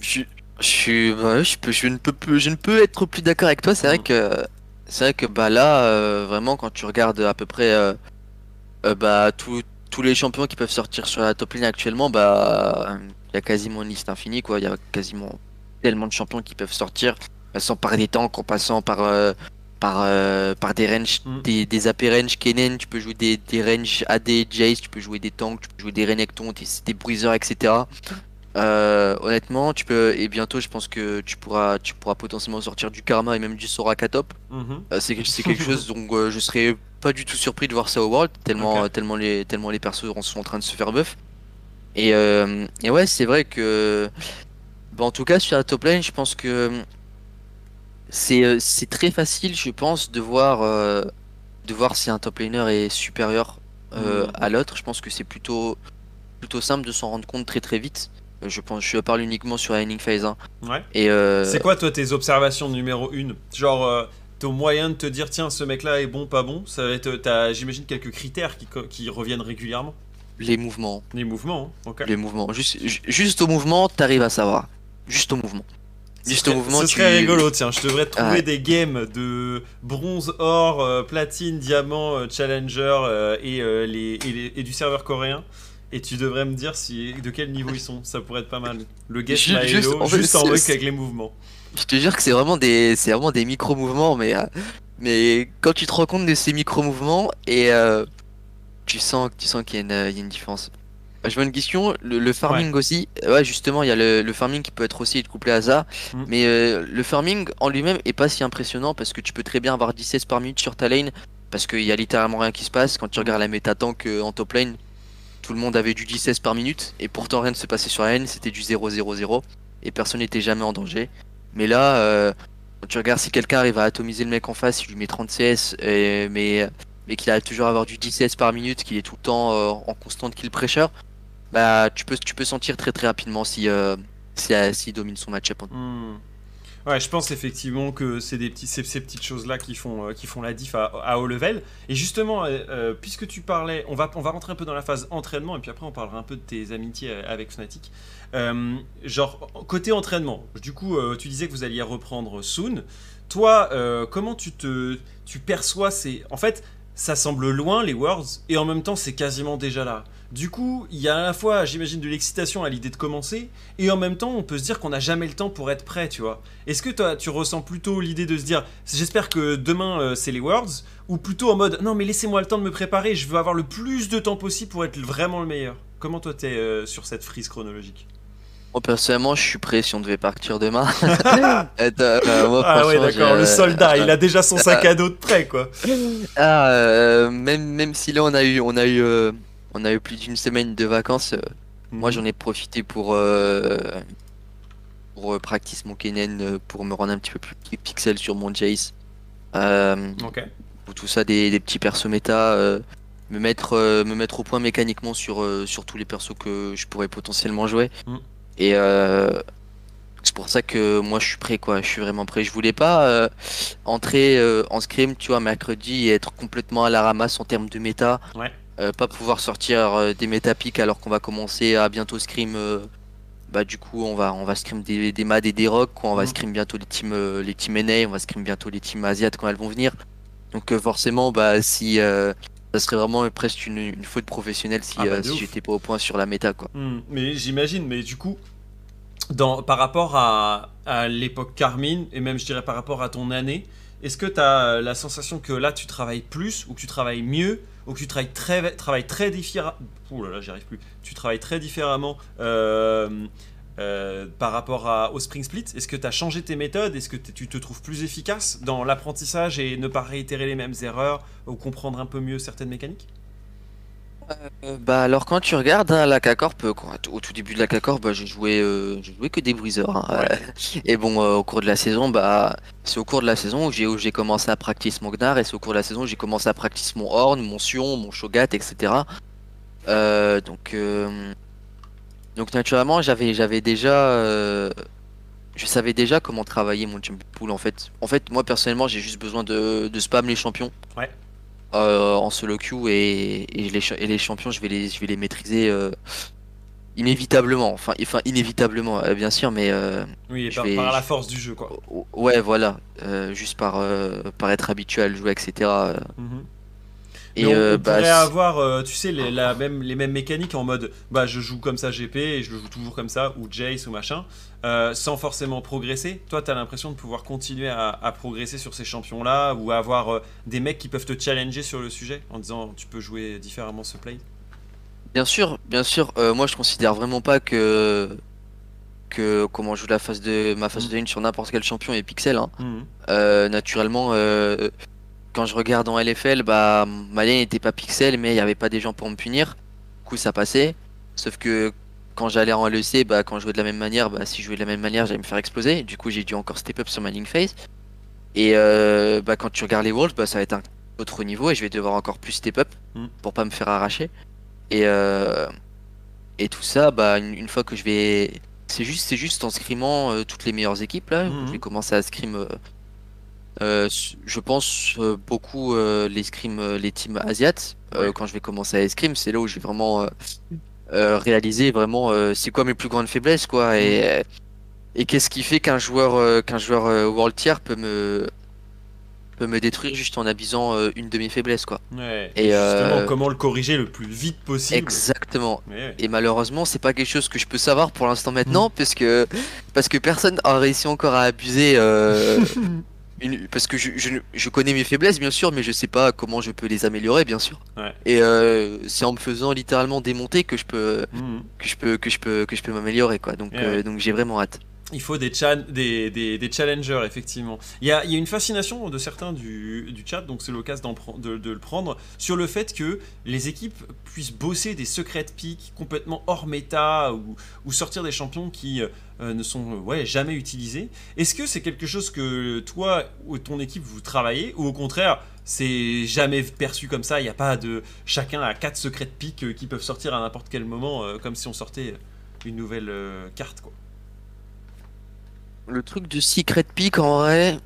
Je, je, suis- je, peux, je, ne peux, je ne peux être plus d'accord avec toi. C'est vrai Mm. que, c'est vrai que bah, là, vraiment, quand tu regardes à peu près bah, tous- tous les champions qui peuvent sortir sur la top lane actuellement, bah, il y a quasiment une liste infinie. quoi. Il y a quasiment tellement de champions qui peuvent sortir, passant par des tanks, en passant par, euh, par, euh, par des ranges, Mm. des, des AP range Kennen, tu peux jouer des, des range AD Jace, tu peux jouer des tanks, tu peux jouer des Renekton, des, des bruisers, etc. Euh, honnêtement, tu peux et bientôt, je pense que tu pourras, tu pourras potentiellement sortir du Karma et même du Soraka top. Mhm. Euh, c'est quelque chose dont je serais pas du tout surpris de voir ça au World, tellement, tellement les, tellement les persos sont en train de se faire buff. Et, euh, et ouais, c'est vrai que, bah, en tout cas sur la top lane, je pense que c'est euh, c'est très facile, je pense, de voir, euh, de voir si un top laner est supérieur euh, Mhm. à l'autre. Je pense que c'est plutôt, plutôt simple de s'en rendre compte très très vite. Euh, Je pense, je parle uniquement sur la Inning Phase 1. Ouais. Et euh, C'est quoi, toi, tes observations numéro 1 Genre, euh, ton moyen de te dire, tiens, ce mec-là est bon, pas bon? Ça va être, t'as, j'imagine, quelques critères qui, qui reviennent régulièrement? les mouvements. Les mouvements, hein, ok. Les mouvements. Juste, ju- juste au mouvement, t'arrives à savoir. Juste au mouvement. Juste serait- au mouvement, Ce tu- serait rigolo, tiens. Je devrais trouver Ouais. des games de bronze, or, euh, platine, diamant, euh, challenger euh, et, les, et, les- et du serveur coréen. Et tu devrais me dire si, de quel niveau ils sont. Ça pourrait être pas mal. Le my juste- hello, en fait, juste en mode avec les mouvements. Je te jure que c'est vraiment des, c'est vraiment des micro mouvements, mais mais quand tu te rends compte de ces micro mouvements et tu sens, tu sens qu'il y, y a une différence. Euh, Je vois une question, le, le farming aussi, ouais justement il y a le, le farming qui peut être aussi couplé à ça, Mm. mais euh, le farming en lui-même est pas si impressionnant parce que tu peux très bien avoir 16 par minute sur ta lane parce qu'il y a littéralement rien qui se passe quand tu Mm. regardes la méta tank euh, en top lane, tout le monde avait du 16 par minute et pourtant rien ne se passait sur la lane, c'était du 0-0-0 et personne n'était jamais en danger. Mais là, euh, quand tu regardes si quelqu'un arrive à atomiser le mec en face, il lui met 30 CS, et- mais, mais qu'il arrive toujours à avoir du 10 CS par minute, qu'il est tout le temps euh, en constante kill pressure, bah tu peux, tu peux sentir très très rapidement si, euh, si, euh, domine son match-up. Hmm. Ouais, je pense effectivement que c'est des petits, ces, petites choses-là qui font, euh, qui font la diff à, haut level. Et justement, puisque tu parlais, on va, on va rentrer un peu dans la phase entraînement et puis après on parlera un peu de tes amitiés avec Fnatic. Genre, côté entraînement, du coup, tu disais que vous alliez reprendre soon. toi, comment tu te, tu perçois ces, en fait, ça semble loin les Worlds et en même temps c'est quasiment déjà là. Du coup, il y a à la fois, j'imagine, de l'excitation à l'idée de commencer, et en même temps, on peut se dire qu'on n'a jamais le temps pour être prêt, tu vois. Est-ce que toi, tu ressens plutôt l'idée de se dire, j'espère que demain euh, c'est les Worlds, ou plutôt en mode, non mais laissez-moi le temps de me préparer, je veux avoir le plus de temps possible pour être vraiment le meilleur? Comment toi t'es euh, sur cette frise chronologique? Moi personnellement, je suis prêt si on devait partir demain. [laughs] [laughs] Et, euh, moi, Ah ouais, d'accord, le soldat, il a déjà son sac à dos de prêt, quoi. Ah, euh, même même si là on a eu on a eu euh, on a eu plus d'une semaine de vacances, euh, moi j'en ai profité pour euh, pour euh, practice mon Kennen euh, pour me rendre un petit peu plus pi- pixel sur mon Jace. Euh, Ok. ou tout ça des, des petits persos méta euh, me mettre euh, me mettre au point mécaniquement sur euh, sur tous les persos que je pourrais potentiellement jouer Mm. Et euh, c'est pour ça que moi je suis prêt quoi je suis vraiment prêt je voulais pas euh, entrer euh, en scrim tu vois mercredi et être complètement à la ramasse en termes de méta Ouais. Pas pouvoir sortir des méta pics alors qu'on va commencer à bientôt scrim bah du coup on va on va scrim des, des MAD et des rock quoi. on va Mhm. scrim bientôt les teams euh, les teams NA on va scrim bientôt les teams asiates quand elles vont venir donc euh, forcément bah si euh, ça serait vraiment presque une, une faute professionnelle si, Ah bah, euh, si j'étais pas au point sur la méta quoi Hmm, mais j'imagine, mais du coup, dans, par rapport à, à l'époque Carmine, et même je dirais par rapport à ton année, est-ce que tu as la sensation que là tu travailles plus, ou que tu travailles mieux, ou que tu travailles très, travailles très différemment Ouh là là, j'y arrive plus. Tu travailles très différemment euh, euh, par rapport à, au Spring Split Est-ce que tu as changé tes méthodes? Est-ce que tu te trouves plus efficace dans l'apprentissage et ne pas réitérer les mêmes erreurs, ou comprendre un peu mieux certaines mécaniques? Euh, bah alors quand tu regardes hein, la K-Corp, euh, au tout début de la K-Corp, bah, j'ai joué, euh, j'ai joué que des bruiseurs. hein, Ouais. [laughs] et bon, euh, au cours de la saison, bah c'est au cours de la saison où j'ai commencé à practice mon Gnar et c'est au cours de la saison où j'ai commencé à practice mon Horn, mon Sion, mon Shogat, etc. Donc donc naturellement j'avais j'avais déjà euh, je savais déjà comment travailler mon champion pool en fait. En fait moi personnellement j'ai juste besoin de, de spam les champions Ouais. euh, en solo queue et, et, les, et les champions je vais les, je vais les maîtriser euh, inévitablement. Enfin, enfin inévitablement bien sûr mais euh, Oui, et par, vais- par la force du jeu, quoi. ouais voilà euh, juste par, euh, par être habitué à le jouer etc. Et on, euh, on bah, pourrait avoir, euh, tu sais, les, la même, les mêmes mécaniques en mode bah je joue comme ça GP et je le joue toujours comme ça, ou Jace ou machin, euh, sans forcément progresser. Toi, t'as l'impression de pouvoir continuer à, à progresser sur ces champions-là, ou avoir des mecs qui peuvent te challenger sur le sujet en disant tu peux jouer différemment ce play? Bien sûr, bien sûr. moi, je considère vraiment pas que que comment je joue la phase de ma phase Mhm. de une sur n'importe quel champion est pixel. hein. Euh, naturellement, quand je regarde en LFL, bah ma lane n'était pas pixel, mais il y avait pas des gens pour me punir. Du coup, ça passait. Sauf que quand j'allais en LEC, bah quand je jouais de la même manière, bah si je jouais de la même manière, j'allais me faire exploser. Du coup, j'ai dû encore step up sur ma link phase. Et euh, bah quand tu regardes les Worlds, bah ça va être un autre niveau et je vais devoir encore plus step up Mhm. pour pas me faire arracher. Et euh, et tout ça, bah une, une fois que je vais, c'est juste c'est juste en scrimant euh, toutes les meilleures équipes là. Mhm. Je vais commencer à scrim. Euh, je pense euh, beaucoup euh, les scrims, euh, les teams asiates. Ouais. Quand je vais commencer à escrime, c'est là où je vais vraiment réaliser vraiment c'est quoi mes plus grandes faiblesses quoi et et qu'est-ce qui fait qu'un joueur qu'un joueur world tier peut me peut me détruire juste en abusant une de mes faiblesses quoi. Ouais. Et, Et justement, comment le corriger le plus vite possible. Exactement. Ouais. Et malheureusement, c'est pas quelque chose que je peux savoir pour l'instant maintenant, parce que parce que personne a réussi encore à abuser. [laughs] une- parce que je, je, je connais mes faiblesses, bien sûr, mais je sais pas comment je peux les améliorer, bien sûr. Ouais. Et euh, c'est en me faisant littéralement démonter que je peux Mhm. que je peux que je peux que je peux m'améliorer, quoi. Donc euh, donc j'ai vraiment hâte. Il faut des, challengers, effectivement. Il y a, une fascination de certains du, chat, donc c'est l'occasion de, le prendre, sur le fait que les équipes puissent bosser des secrets de complètement hors méta ou, sortir des champions qui euh, ne sont euh, jamais utilisés. Est-ce que c'est quelque chose que toi ou ton équipe vous travaillez ou au contraire c'est jamais perçu comme ça, il n'y a pas de... Chacun a quatre secrets de euh, qui peuvent sortir à n'importe quel moment, comme si on sortait une nouvelle carte, quoi. Le truc de secret pick en vrai,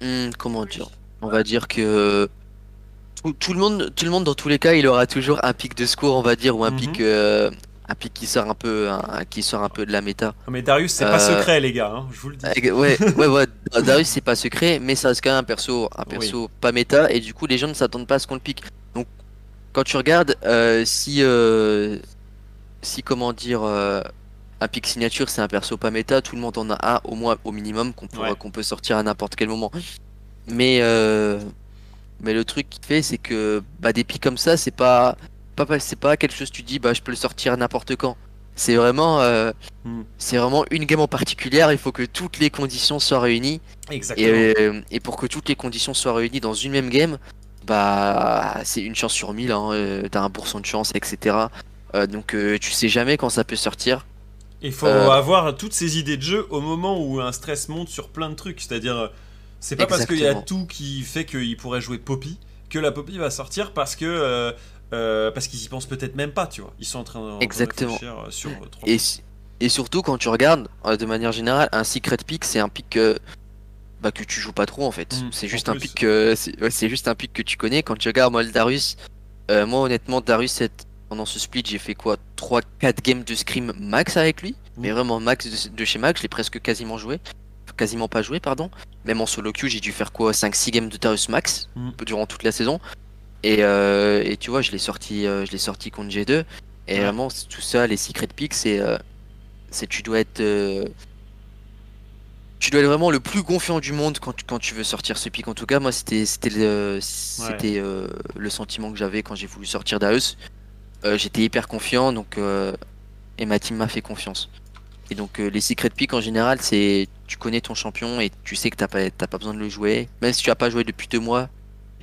Hmm, comment dire? On va dire que tout, tout le monde, tout le monde dans tous les cas, il aura toujours un pic de score, on va dire, ou un Mhm. pic, euh, un pic qui sort un peu, qui sort un peu de la méta. Mais Darius, c'est pas secret, les gars, hein, je vous le dis. Ouais, [laughs] ouais, ouais. Darius, c'est pas secret, mais ça reste quand même un perso, un perso pas méta, et du coup, les gens ne s'attendent pas à ce qu'on le pique. Donc, quand tu regardes, si, si comment dire, un pic signature, c'est un perso pas méta, tout le monde en a un au moins au minimum qu'on peut, peut sortir à n'importe quel moment. Mais mais le truc qui fait, c'est que bah, des pics comme ça, c'est pas, pas, c'est pas quelque chose que tu dis, bah, je peux le sortir n'importe quand. C'est vraiment, euh, hmm. c'est vraiment une game en particulier. Il faut que toutes les conditions soient réunies. Exactement. Et, et, pour que toutes les conditions soient réunies dans une même game, bah, c'est une chance sur mille. Hein, euh, T'as un pourcent de chance, etc. Euh, donc, tu sais jamais quand ça peut sortir. Il faut avoir toutes ces idées de jeu au moment où un stress monte sur plein de trucs. C'est-à-dire c'est pas parce qu'il y a tout qui fait qu'il pourrait jouer Poppy que la Poppy va sortir parce que euh, euh, parce qu'ils y pensent peut-être même pas, tu vois. Ils sont en train de Exactement. réfléchir euh, sur et, et surtout quand tu regardes de manière générale un secret pick, c'est un pick bah, que tu joues pas trop en fait. Mm, c'est juste un pick c'est juste un pick que tu connais quand tu regardes moi le Darius moi honnêtement Darius pendant ce split, j'ai fait quoi 3 4 games de scrim max avec lui, mais vraiment max de, de chez max, je l'ai presque quasiment joué quasiment pas joué, pardon. Même en solo queue, j'ai dû faire quoi 5-6 games de Darius Max mm. durant toute la saison. Et, euh, et tu vois, je l'ai sorti, euh, je l'ai sorti contre G2. Et vraiment, tout ça, les secret picks, c'est, euh, c'est tu dois être, tu dois être vraiment le plus confiant du monde quand, quand tu veux sortir ce pick. En tout cas, moi, c'était, le, c'était le sentiment que j'avais quand j'ai voulu sortir Darius. j'étais hyper confiant, donc et ma team m'a fait confiance. Et donc les secret picks en général, c'est tu connais ton champion et tu sais que t'as pas, pas besoin de le jouer. Même si tu as pas joué depuis deux mois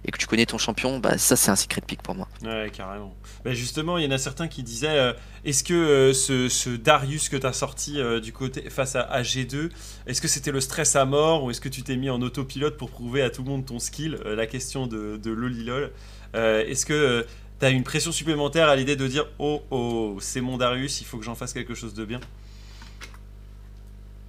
et que tu connais ton champion, bah ça c'est un secret pick pour moi. Ouais, carrément. Bah justement, il y en a certains qui disaient euh, est-ce que euh, ce, Darius que tu as sorti euh, du côté face à, G2, est-ce que c'était le stress à mort ou est-ce que tu t'es mis en autopilote pour prouver à tout le monde ton skill? La question de, de Lolilol. est-ce que tu as une pression supplémentaire à l'idée de dire oh oh, c'est mon Darius, il faut que j'en fasse quelque chose de bien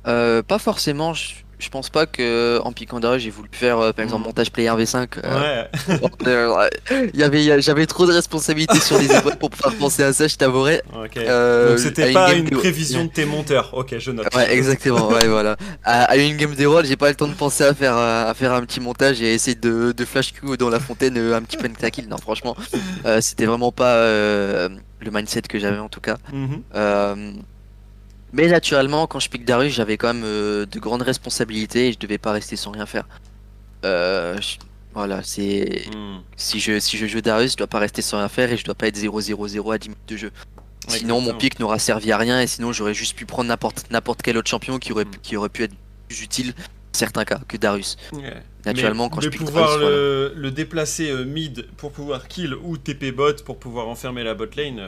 euh, pas forcément. Je, pense pas que en piquant d'arrêt j'ai voulu faire euh, par exemple mm. montage player V5. Euh, ouais. [laughs] y avait, j'avais trop de responsabilités sur les épaules pour pouvoir penser à ça. Je t'avouerai. Donc c'était pas une, prévision de tes monteurs. Ok, je note. Ouais, exactement. ouais, [laughs] voilà. À, une game des rôles, j'ai pas le temps de penser à faire à faire un petit montage et essayer de, de flash Q dans la fontaine un petit pentakill. Non, franchement, c'était vraiment pas le mindset que j'avais en tout cas. Mm-hmm. Mais naturellement, quand je pique Darius, j'avais quand même euh, de grandes responsabilités et je devais pas rester sans rien faire. Euh, voilà, c'est. Hmm. Si, je, si je joue Darius, je dois pas rester sans rien faire et je dois pas être 0-0-0 à 10 minutes de jeu. sinon, mon pic n'aura servi à rien et sinon, j'aurais juste pu prendre n'importe quel autre champion qui aurait, qui aurait pu être plus utile certains cas que Darius. Naturellement, quand je pique pouvoir le, le, déplacer euh, mid pour pouvoir kill ou TP bot pour pouvoir enfermer la bot lane,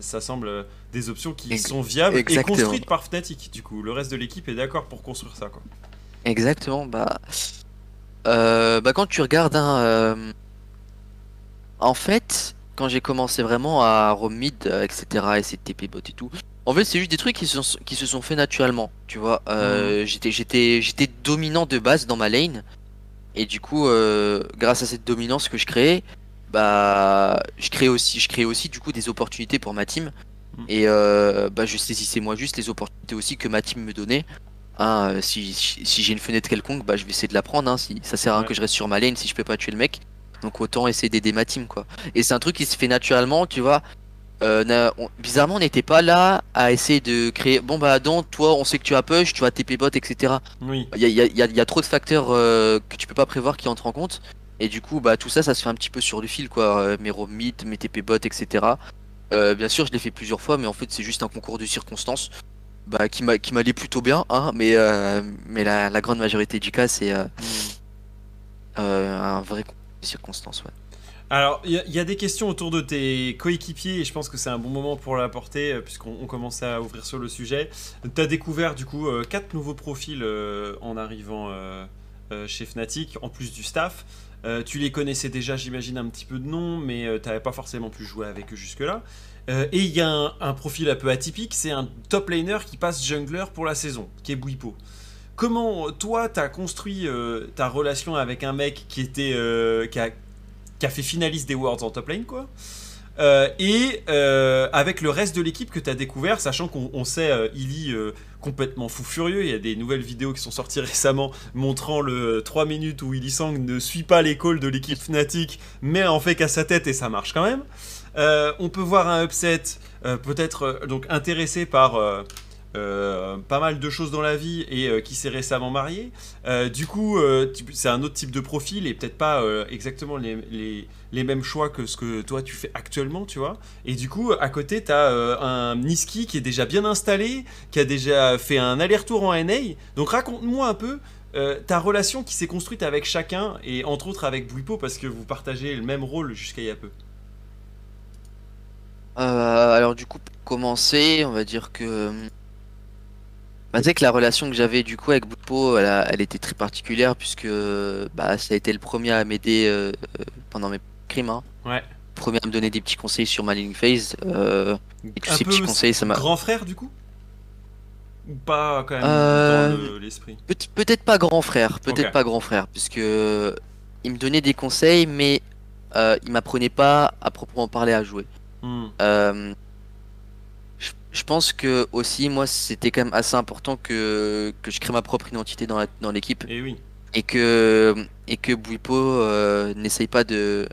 ça semble des options qui sont viables et construites par Fnatic. Du coup, le reste de l'équipe est d'accord pour construire ça, quoi. Exactement. Bah, euh, bah quand tu regardes, hein, euh, en fait, quand j'ai commencé vraiment à roam mid, etc., et c'est TP bot et tout. En fait, c'est juste des trucs qui, sont, qui se sont faits naturellement, tu vois. Euh, J'étais, j'étais, j'étais dominant de base dans ma lane, et du coup, euh, grâce à cette dominance que je créais, bah, je crée aussi, je crée aussi du coup des opportunités pour ma team. Mm. Et euh, bah, je saisissais moi juste les opportunités aussi que ma team me donnait. Hein, si, si, j'ai une fenêtre quelconque, bah, je vais essayer de la prendre. Hein, si, ça sert à rien que je reste sur ma lane si je peux pas tuer le mec. Donc autant essayer d'aider ma team quoi. Et c'est un truc qui se fait naturellement, tu vois. Euh, bizarrement, on n'était pas là à essayer de créer. Bon bah Adam, toi, on sait que tu as push, tu as TP bot, etc. Oui. Il y a, y, a, y a, trop de facteurs que tu peux pas prévoir qui entrent en compte. Et du coup, bah tout ça, ça se fait un petit peu sur le fil quoi. mes roam mes TP bot, etc. Euh, bien sûr, je l'ai fait plusieurs fois, mais en fait, c'est juste un concours de circonstances bah, qui m'allait plutôt bien, hein, mais, euh, mais la, grande majorité du cas, c'est euh, hmm. un vrai concours de circonstances. Ouais. Alors, il y, a des questions autour de tes coéquipiers et je pense que c'est un bon moment pour l'apporter puisqu'on commence à ouvrir sur le sujet. Tu as découvert du coup quatre nouveaux profils en arrivant chez Fnatic, en plus du staff. Euh, tu les connaissais déjà, j'imagine, un petit peu de nom, mais euh, tu n'avais pas forcément pu jouer avec eux jusque-là. Euh, et il y a un, profil un peu atypique, c'est un top laner qui passe jungler pour la saison, qui est Bouipo. Comment, toi, tu as construit ta relation avec un mec qui, était, qui, a, qui a fait finaliste des Worlds en top lane, quoi Euh, et euh, avec le reste de l'équipe que tu as découvert, sachant qu'on on sait euh, Illy euh, complètement fou furieux, il y a des nouvelles vidéos qui sont sorties [laughs] récemment montrant le 3 minutes où Illy Sang ne suit pas les calls de l'équipe Fnatic, mais en fait qu'à sa tête et ça marche quand même. On peut voir un upset peut-être donc intéressé par euh, pas mal de choses dans la vie et euh, qui s'est récemment marié. Euh, du coup, c'est un autre type de profil et peut-être pas exactement les, mêmes choix que ce que toi tu fais actuellement, tu vois. Et du coup, à côté, tu as un Niski qui est déjà bien installé, qui a déjà fait un aller-retour en NA. Donc raconte-moi un peu ta relation qui s'est construite avec chacun et entre autres avec Bwipo parce que vous partagez le même rôle jusqu'à il y a peu. Alors du coup, pour commencer, on va dire que... Bah, tu sais que la relation que j'avais du coup avec Boutpo, elle, a- elle était très particulière puisque bah, ça a été le premier à m'aider euh, euh, pendant mes crimes. Hein. Ouais. Premier à me donner des petits conseils sur ma ligne phase. euh, et tous Un ces peu petits conseils, ça m'a... grand frère du coup? Ou pas quand même Euh, dans le- l'esprit? Peut- Peut-être pas grand frère, peut-être Ok. pas grand frère, puisque il me donnait des conseils, mais euh, il m'apprenait pas à proprement parler à jouer. Hmm. Euh, je, pense que aussi, moi, c'était quand même assez important que, que je crée ma propre identité dans la- dans l'équipe Et oui. et que et que euh, n'essaye pas de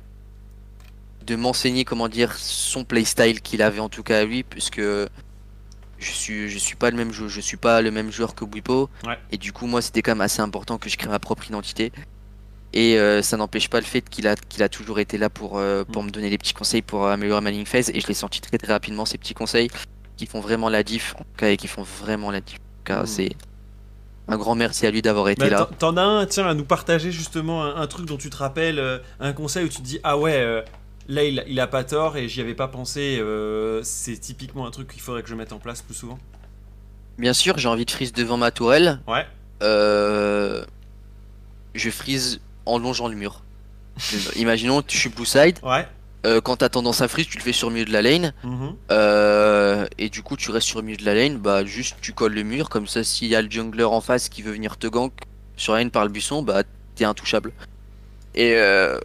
de m'enseigner comment dire son playstyle qu'il avait en tout cas à lui, puisque je suis je suis pas le même jeu, je suis pas le même joueur que Ouais. et du coup moi c'était quand même assez important que je crée ma propre identité. Et euh, ça n'empêche pas le fait qu'il a, qu'il a toujours été là pour, euh, pour Mm. me donner des petits conseils pour améliorer ma ligne phase. Et je l'ai senti très très rapidement, ces petits conseils qui font vraiment la diff. En tout cas, et qui font vraiment la diff. En tout cas, Mm. c'est un grand merci à lui d'avoir été Bah, là. t'en- as un, tiens, à nous partager justement un, un truc dont tu te rappelles, euh, un conseil où tu te dis Ah ouais, euh, là il, il a pas tort et j'y avais pas pensé, euh, c'est typiquement un truc qu'il faudrait que je mette en place plus souvent. Bien sûr, j'ai envie de freeze devant ma tourelle. Ouais. Euh, je freeze en longeant le mur. [laughs] Imaginons que je suis blue side. Ouais. Euh, quand t'as tendance à freeze, tu le fais sur le milieu de la lane. Euh, et du coup, tu restes sur le milieu de la lane, bah juste tu colles le mur, comme ça, s'il y a le jungler en face qui veut venir te gank sur la lane par le buisson, bah t'es intouchable. Et euh,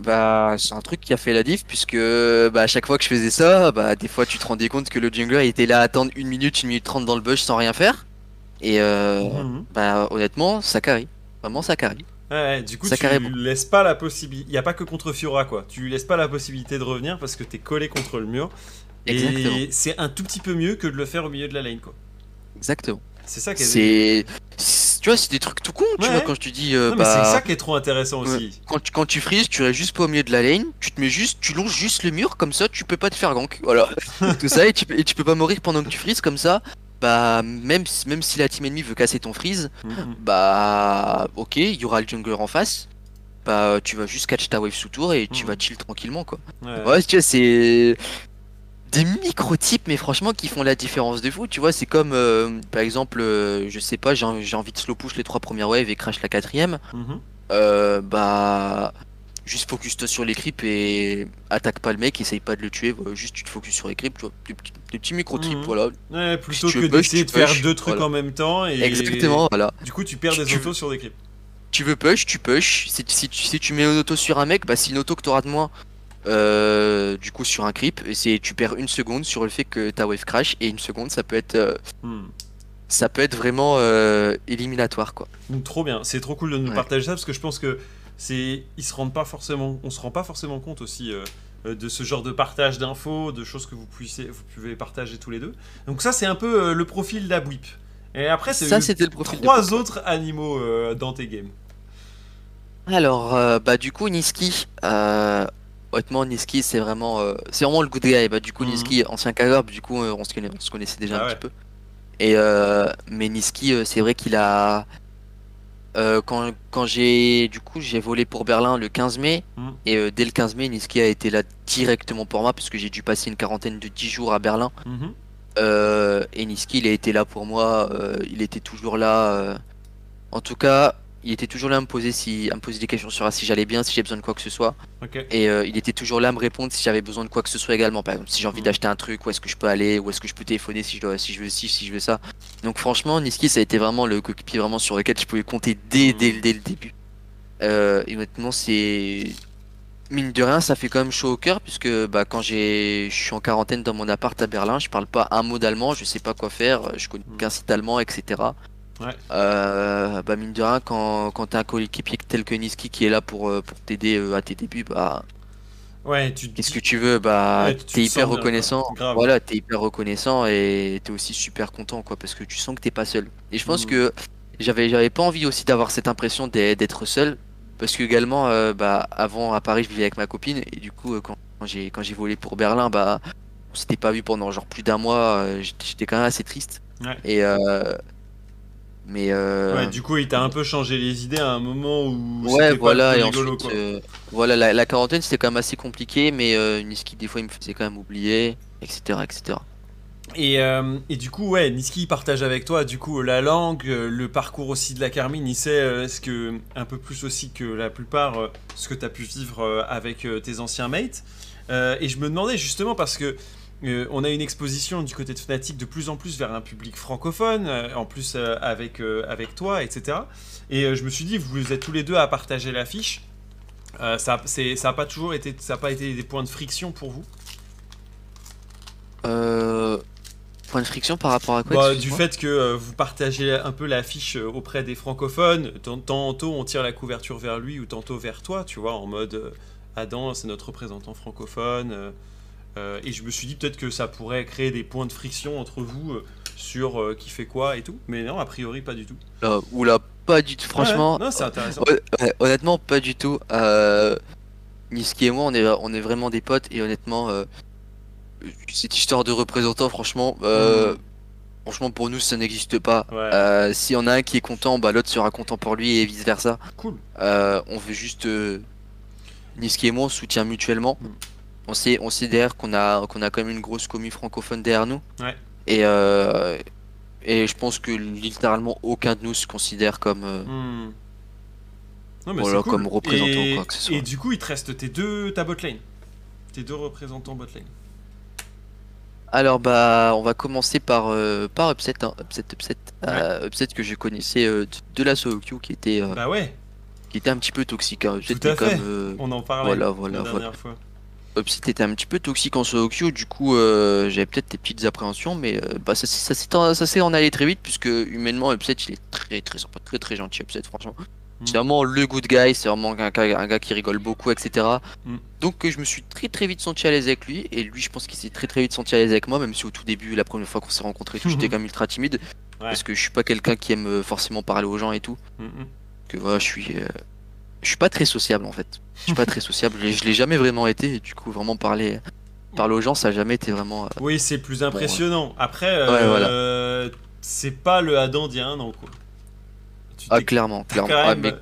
bah c'est un truc qui a fait la diff, puisque bah à chaque fois que je faisais ça, bah des fois tu te rendais compte que le jungler était là à attendre une minute, une minute trente dans le bush sans rien faire. Et euh, Mhm. bah honnêtement, ça carry. Vraiment, ça carry. Ouais, du coup, Ça tu bon. laisses pas la possibilité. Il n'y a pas que contre Fiora, quoi. Tu lui laisses pas la possibilité de revenir parce que t'es collé contre le mur. Exactement. Et c'est un tout petit peu mieux que de le faire au milieu de la lane, quoi. Exactement. C'est ça qui est. C'est. c'est- Tu vois, c'est des trucs tout cons, tu vois, quand je te dis. euh, mais bah, c'est ça qui est trop intéressant aussi. Quand tu, quand tu frises, tu restes juste pas au milieu de la lane, tu te mets juste, tu longes juste le mur, comme ça tu peux pas te faire gank. Voilà. [laughs] Tout ça, et tu, peux- et tu peux pas mourir pendant que tu frises, comme ça, bah, même, si- même si la team ennemie veut casser ton freeze, Mhm. bah, ok, il y aura le jungler en face, bah, tu vas juste catch ta wave sous tour et tu Mhm. vas chill tranquillement, quoi. Ouais. Ouais, tu vois, c'est des micro-types, mais franchement, qui font la différence de fou. Tu vois, c'est comme, euh, par exemple, euh, je sais pas, j'ai en- j'ai envie de slow push les trois premières waves et crash la quatrième. Mhm. Euh, bah juste focus toi sur les creeps et attaque pas le mec, essaye pas de le tuer, voilà, juste tu te focus sur les creeps, tu vois, des petits, des petits micro trips, Mhm. voilà. Ouais, plutôt que d'essayer de faire deux trucs voilà. en même temps. Et... Exactement, voilà. Du coup, tu perds des tu- autos sur des creeps. Tu veux push, tu push. Si, si, tu- si tu mets une auto sur un mec, bah c'est une auto que t'auras de moins. Euh, du coup sur un creep c'est tu perds une seconde sur le fait que ta wave crash et une seconde ça peut être euh, Hmm. ça peut être vraiment euh, éliminatoire quoi. Donc, trop bien, c'est trop cool de nous Ouais. partager ça parce que je pense que c'est ils se rendent pas forcément, on se rend pas forcément compte aussi de ce genre de partage d'infos, de choses que vous puissiez, vous pouvez partager tous les deux. Donc ça c'est un peu le profil d'Abwip. Et après c'est Ça c'était le profil de trois autres animaux dans tes games. Alors, euh, bah du coup, Niski, euh, honnêtement, Niski, c'est vraiment, euh, c'est vraiment le good guy. Bah du coup, Mhm. Niski, ancien Kagorb, du coup, euh, on se, connaît- on se connaissait déjà Ah un ouais. petit peu. Et euh, mais Niski, c'est vrai qu'il a, quand, quand j'ai, du coup, j'ai volé pour Berlin le 15 mai, Mhm. et dès le 15 mai, Niski a été là directement pour moi, parce que j'ai dû passer une quarantaine de 10 jours à Berlin. Mhm. Euh, et Niski, il a été là pour moi. euh, il était toujours là. euh, en tout cas, il était toujours là à me poser si, à me poser des questions sur si j'allais bien, si j'ai besoin de quoi que ce soit. Et euh, il était toujours là à me répondre si j'avais besoin de quoi que ce soit également. Par exemple, si j'ai envie Mhm. d'acheter un truc, où est-ce que je peux aller, où est-ce que je peux téléphoner si je dois, si je veux ci, si je veux ça. Donc franchement, Niski, ça a été vraiment le coéquipier vraiment sur lequel je pouvais compter dès, Mhm. dès, dès le début. Euh, et maintenant, c'est mine de rien, ça fait quand même chaud au cœur, puisque bah, quand j'ai, je suis en quarantaine dans mon appart à Berlin, je parle pas un mot d'allemand, je sais pas quoi faire, je connais Mm. qu'un site allemand, etc. Ouais. Euh, bah mine de rien, quand, quand t'as un coéquipier tel que Niski qui est là pour, euh, pour t'aider euh, à tes débuts, bah Ouais, tu te qu'est-ce que tu veux, bah Ouais, t'es hyper reconnaissant. Grave. Voilà, t'es hyper reconnaissant et t'es aussi super content, quoi, parce que tu sens que t'es pas seul. Et je pense Mm. que j'avais, j'avais pas envie aussi d'avoir cette impression d'être seul, parce que également, euh, bah avant à Paris, je vivais avec ma copine et du coup, quand, quand j'ai quand j'ai volé pour Berlin, bah on s'était pas vu pendant genre plus d'un mois. j'étais j'étais quand même assez triste. Ouais. Et euh, mais euh, Ouais, du coup, il t'a un peu changé les idées à un moment où Ouais, voilà, pas et rigolo, ensuite, euh, voilà, la, la quarantaine c'était quand même assez compliqué, mais euh, Niski des fois il me faisait quand même oublier, etc. etc. Et, euh, et du coup, ouais, Niski partage avec toi du coup la langue, le parcours aussi de la Carmine. Il sait ce que un peu plus aussi que la plupart ce que tu as pu vivre avec tes anciens mates. Et je me demandais justement parce que euh, on a une exposition du côté de Fnatic de plus en plus vers un public francophone, euh, en plus euh, avec avec toi, etc. Et je me suis dit, vous êtes tous les deux à partager l'affiche. Ça, c'est- ça a pas toujours été, ça a pas été des points de friction pour vous? Point de friction par rapport à quoi Bah, du fait que vous partagez un peu l'affiche auprès des francophones, Tant- tantôt on tire la couverture vers lui ou tantôt vers toi, tu vois, en mode Adam, c'est notre représentant francophone. Euh, et je me suis dit peut-être que ça pourrait créer des points de friction entre vous euh, sur euh, qui fait quoi et tout. Mais non, a priori, pas du tout. Là, oula, pas du tout. Franchement, Ouais, non, c'est intéressant. hon- hon- honnêtement, pas du tout. Niski et moi, on est, on est vraiment des potes et honnêtement, euh, cette histoire de représentant, franchement, euh, Mm. franchement pour nous ça n'existe pas. Ouais. Euh, y en a un qui est content, bah l'autre sera content pour lui et vice versa. Cool. On veut juste Niski et moi on se soutient mutuellement. Mm. On sait, on sait derrière qu'on a, qu'on a quand même une grosse commu francophone derrière nous. Ouais. Et, euh, et je pense que littéralement aucun de nous se considère comme. euh, Hmm. Non, mais Voilà, cool. comme représentant, et, quoi que ce soit. Et du coup, il te reste tes deux, ta botlane. Tes deux représentants botlane. Alors bah on va commencer par, euh, par Upset, hein. Upset, Upset, Euh, Upset que je connaissais euh, de- la queue qui était, Bah ouais, qui était un petit peu toxique. Hein. Upset Tout à était fait. comme, on en parlait Voilà, la dernière voilà. fois. Upset était un petit peu toxique en solo queue, du coup euh, j'avais peut-être des petites appréhensions, mais euh, bah, ça, s'est- ça en- ça s'est en allé très vite puisque humainement Upset il est très très sympa, très très gentil Upset franchement. Mm. C'est vraiment le good guy, c'est vraiment un, gars- un gars qui rigole beaucoup, etc. Mm. Donc je me suis très très vite senti à l'aise avec lui et lui je pense qu'il s'est très très vite senti à l'aise avec moi, même si au tout début, la première fois qu'on s'est rencontrés, j'étais [laughs] quand même ultra timide Ouais. parce que je suis pas quelqu'un qui aime forcément parler aux gens et tout. Mm. Que voilà, je suis, euh, je suis pas très sociable en fait. Je suis pas très sociable, je l'ai- jamais vraiment été et du coup vraiment parler, parler aux gens ça a jamais été vraiment. euh, Oui, c'est plus impressionnant. Après, Ouais, euh, c'est pas le Adam d'il y a un an, quoi. Tu Ah clairement, clairement. Ah mais,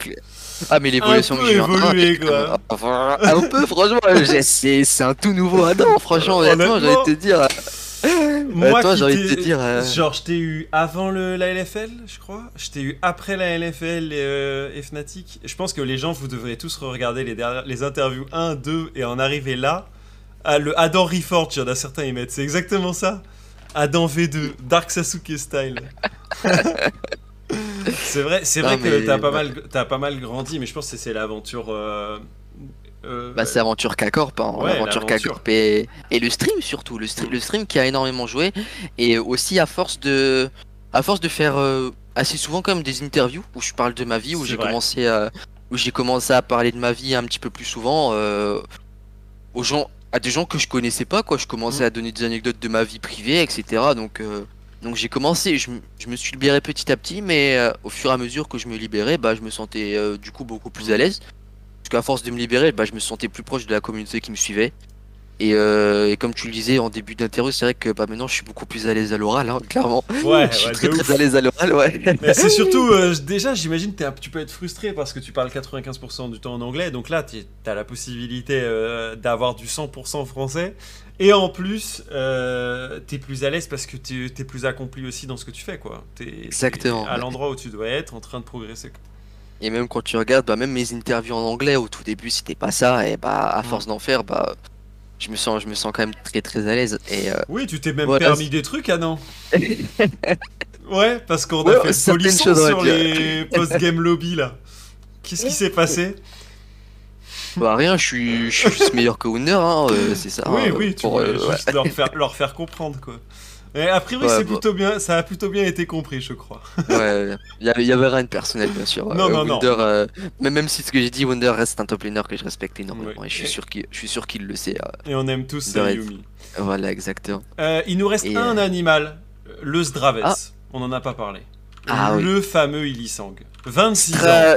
ah, mais l'évolution peu que j'ai en un, évolué, quoi. Ah, un peu franchement, j'ai- c'est un tout nouveau Adam franchement [laughs] honnêtement, j'ai de te dire. [laughs] Moi Attends, qui j'ai envie de t'ai- te dire, euh, Genre, je t'ai eu avant le, la LFL, je crois. Je t'ai eu après la LFL et, euh, et Fnatic. Je pense que les gens, vous devrez tous regarder les, dernières- les interviews 1, 2 et en arriver là. Ah, le Adam Reforge, il y en a certains ils mettent. C'est exactement ça. Adam V2, Dark Sasuke style. [laughs] c'est vrai, c'est vrai que t'as pas, mal, t'as pas mal grandi, mais je pense que c'est l'aventure. euh, euh, Bah, c'est Aventure K-Corp, hein, Ouais, Aventure. K-Corp et, et le stream surtout, le, stream, le stream qui a énormément joué et aussi à force de, à force de faire euh, assez souvent quand même des interviews où je parle de ma vie, où j'ai commencé à, où j'ai commencé à parler de ma vie un petit peu plus souvent euh, aux gens, à des gens que je connaissais pas quoi. Je commençais Mm. à donner des anecdotes de ma vie privée, etc. Donc donc j'ai commencé, je, je me suis libéré petit à petit, mais au fur et à mesure que je me libérais, bah je me sentais du coup beaucoup plus à l'aise. Qu'à force de me libérer, bah, je me sentais plus proche de la communauté qui me suivait. Et, euh, et comme tu le disais en début d'interview, c'est vrai que bah, maintenant je suis beaucoup plus à l'aise à l'oral, hein, clairement. Ouais, je suis ouais, très très à l'aise à l'oral, ouais. Mais [laughs] c'est surtout, euh, déjà, j'imagine que tu peux être frustré parce que tu parles 95% du temps en anglais. Donc là, tu as la possibilité euh, d'avoir du 100% français. Et en plus, tu es plus à l'aise parce que tu es plus accompli aussi dans ce que tu fais. quoi. Es, Exactement, à l'endroit où tu dois être, en train de progresser. Et même quand tu regardes, bah, même mes interviews en anglais au tout début, c'était pas ça. Et bah, à force d'en faire, bah, je me sens, je me sens quand même très très à l'aise. Et euh, Oui, tu t'es même Voilà, permis des trucs, ah [laughs] non Ouais, parce qu'on Ouais, a fait le polisson sur les post-game lobby là. Qu'est-ce qui s'est passé Bah rien, je suis, je suis juste meilleur que Wunder, hein, euh, c'est ça. oui, hein, oui, tu pour, veux euh, ouais. juste leur, faire, leur faire comprendre, quoi. Et a priori, Ouais, c'est bah. plutôt bien, ça a plutôt bien été compris, je crois. [laughs] Ouais, il y avait, y avait rien de personnel, bien sûr. Non, Euh, non, non. Wunder, euh, mais même si ce que j'ai dit, Wunder reste un top laner que je respecte énormément. Ouais. Et je suis sûr qu'il, je suis sûr qu'il le sait. euh, Et on aime tous. Yumi. voilà, exactement. Il nous reste Et, un animal, le Zdraves. Ah. On en a pas parlé. Ah oui. le fameux Ilisang. 26 ans. Stra...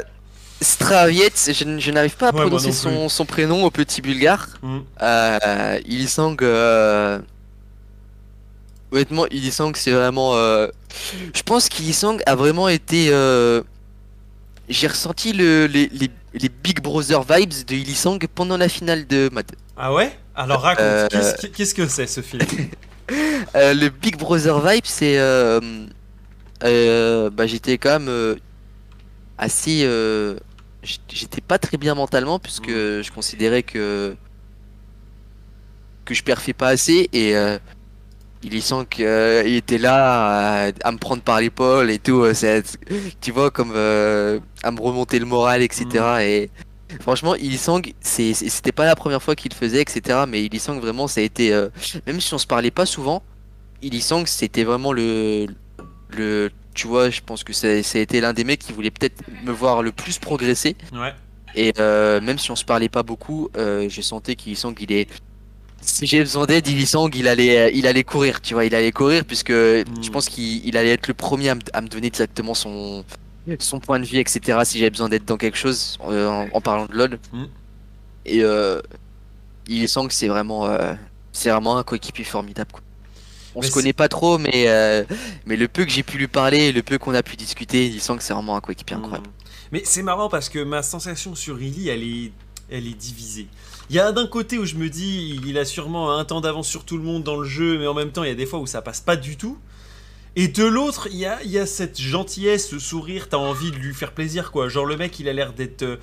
Straviet, je, n- je n'arrive pas à Ouais, prononcer non son, son prénom au petit bulgare. Euh, Ilisang. Honnêtement, Ilisang, c'est vraiment. euh, Je pense qu'Ilisang a vraiment été. euh, J'ai ressenti le, les, les, les Big Brother vibes de Ilisang pendant la finale de Mad. Ah ouais? Alors raconte, Euh, qu'est-ce que c'est ce film? [laughs] Le Big Brother vibe, c'est. bah, j'étais quand même assez. j'étais pas très bien mentalement, puisque je considérais que. que je perfais pas assez, et. Euh, il y sent qu'il était là à, à me prendre par l'épaule et tout, euh, c'est- tu vois, comme euh, à me remonter le moral, etc. Et franchement, Ilisang, c'est- c'est- c'était pas la première fois qu'il le faisait, etc. Mais Ilisang, vraiment, ça a été. euh, même si on se parlait pas souvent, Ilisang, c'était vraiment le, le. Tu vois, je pense que ça, ça a été l'un des mecs qui voulait peut-être me voir le plus progresser. Ouais. Et euh, même si on se parlait pas beaucoup, euh, je sentais qu'Ilisang, il est. Si j'ai besoin d'aide, Ilisang, il allait, euh, il allait courir, tu vois, il allait courir, puisque je pense qu'il il allait être le premier à me, à me donner exactement son, son point de vue, etc. Si j'avais besoin d'aide dans quelque chose, euh, en, en parlant de LoL. Mm. Et euh, Ilisang, c'est vraiment, euh, c'est vraiment un coéquipier formidable. Quoi. On Mais se connaît pas trop, mais, euh, mais le peu que j'ai pu lui parler, le peu qu'on a pu discuter, Ilisang, c'est vraiment un coéquipier incroyable. Hmm. Mais c'est marrant parce que ma sensation sur Illy, elle est, elle est divisée. Il y a d'un côté où je me dis, il a sûrement un temps d'avance sur tout le monde dans le jeu, mais en même temps, il y a des fois où ça passe pas du tout. Et de l'autre, il y a, il y a cette gentillesse, ce sourire, t'as envie de lui faire plaisir, quoi. Genre, le mec, il a l'air d'être euh,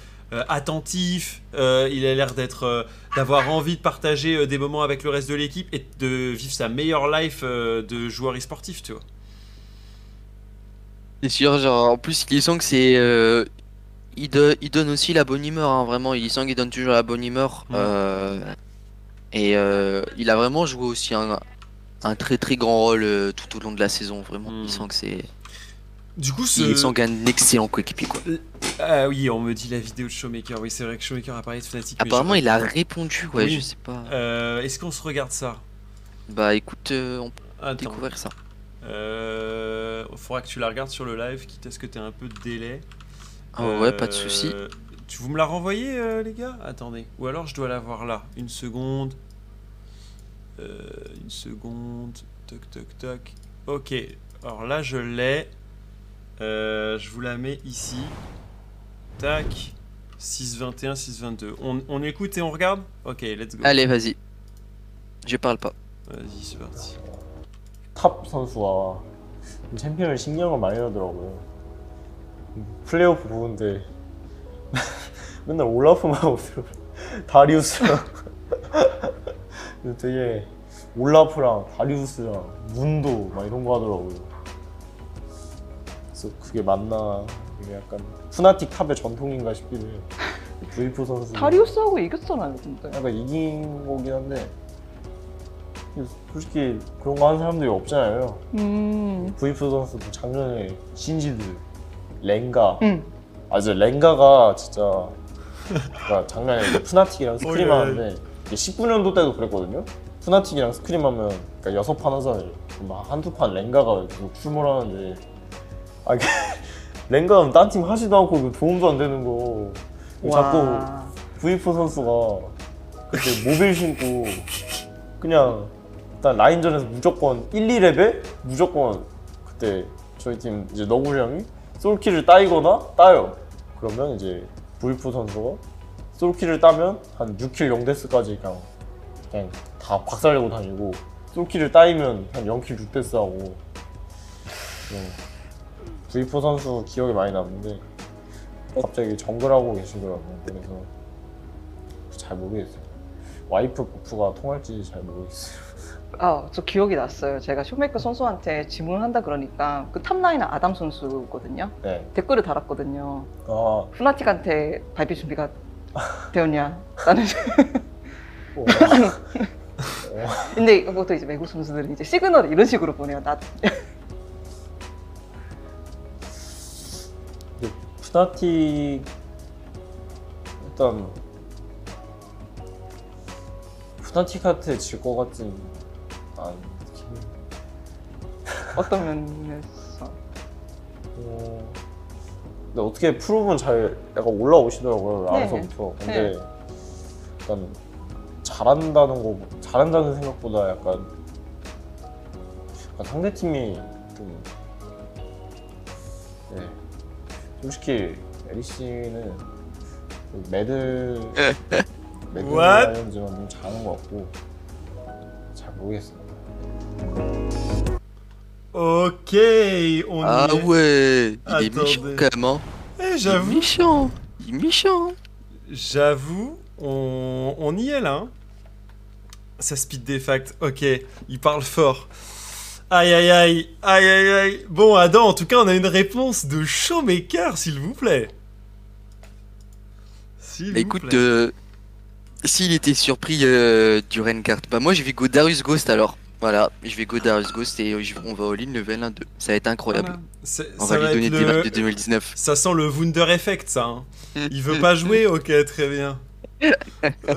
attentif, euh, il a l'air d'être, euh, d'avoir envie de partager des moments avec le reste de l'équipe et de vivre sa meilleure life de joueur e-sportif, tu vois. C'est sûr, genre en plus Ilisang c'est euh, il, do- il donne aussi la bonne humeur, hein, vraiment. Il donne toujours la bonne humeur. Euh, et euh, il a vraiment joué aussi un, un très très grand rôle euh, tout au long de la saison, vraiment. Mm. Ilisang c'est Du coup, ce... Ilisang est un excellent coéquipier quoi. Ah oui, on me dit la vidéo de Showmaker. Oui, c'est vrai que Showmaker a parlé de Fnatic. mais Apparemment je- il a répondu, ouais, Oui. je sais pas. Euh, Est-ce qu'on se regarde ça? Bah écoute, euh, on peut Attends. découvrir ça. Euh, faudra que tu la regardes sur le live, quitte à ce que tu aies un peu de délai. Ah ouais, pas de souci. Euh, Tu vous me la renvoyez, euh, les gars Attendez. Ou alors je dois la voir là. Une seconde. Euh, une seconde. Toc, toc, toc. Ok. Alors là, je l'ai. Euh, je vous la mets ici. Tac. 621, 622. On, on écoute et on regarde Ok, let's go. Allez, vas-y. Je parle pas. Vas-y, c'est parti. 탑 선수가 챔피언을 신경을 많이 하더라고요. 플레이오프 보는데 [laughs] 맨날 올라프만 [laughs] 하고 있어요. 다리우스랑 되게 올라프랑 다리우스랑 문도 막 이런 거 하더라고요. 그래서 그게 맞나 이게 약간 푸나틱 탑의 전통인가 싶기도 해요. 브이프 선수 다리우스하고 이겼잖아요, 근데. 약간 이긴 거긴 한데 솔직히 그런 거 하는 사람들이 없잖아요. 음, 브이프 선수도 작년에 신지드, 랭가. 응. 아, 저 랭가가 진짜 그러니까 작년에 푸나틱이랑 스크림. 하는데 19년도 때도 그랬거든요. 푸나틱이랑 스크림 하면 그러니까 여섯 판 하잖아요. 한 한두 판 계속 출몰하는데 아 이게 [laughs] 랭가는 딴 팀 하지도 않고 도움도 안 되는 거 자꾸 와. V4 선수가 그때 모빌 신고 그냥 일단 라인전에서 무조건 1, 2레벨 무조건 그때 저희 팀 이제 너구리 형이 솔킬을 따이거나 따요. 그러면 이제 V4 선수가 솔킬을 따면 한 6킬 0데스까지 그냥 그냥 다 박살내고 다니고 솔킬을 따이면 한 0킬 6데스 하고 V4 선수 기억에 많이 남는데 갑자기 정글하고 계시더라고요. 그래서 잘 모르겠어요. 와이프 버프가 통할지 잘 모르겠어요. 아, 저 기억이 났어요. 제가 쇼메이커 선수한테 질문을 한다 그러니까 그 탑라이너 아담 선수거든요. 네. 댓글을 달았거든요. 아, 후나틱한테 발표 준비가 [laughs] 배웠냐? 나는 어. [laughs] 근데 보통 이제 외국 선수들은 이제 시그널을 이런 식으로 보내요. 나 근데 푸나틱 일단 푸나틱한테 질것 같진 해. [laughs] 어떤 면에서 어, 근데 어떻게 프로분 잘 약간 올라오시더라고요 네. 아래서부터 근데 약간 잘한다는 거 잘한다는 생각보다 약간, 약간 상대 팀이 좀 네. 솔직히 에리 씨는 그 매들 매들 What? 라이언즈만 좀 잘하는 것 같고 잘 모르겠습니다. Ok, on Ah y est. ouais, il est méchant quand même. Hein. Eh, Il est j'avoue, méchant. Il est méchant. j'avoue, on, on y est là. hein. Ça speed des facts. Ok, il parle fort. Aïe aïe aïe, aïe aïe aïe. Bon, Adam, en tout cas, on a une réponse de Showmaker, s'il vous plaît. S'il Écoute, euh, s'il était surpris euh, du Rencard, bah moi je vais go Darius Ghost alors. Voilà, je vais go Darius Ghost et euh, on va all-in level 1-2. Ça va être incroyable. Voilà. C'est- On ça va lui être donner des maps de 2019. Ça sent le Wunder Effect, ça. hein. Il veut pas jouer Ok, très bien. Euh,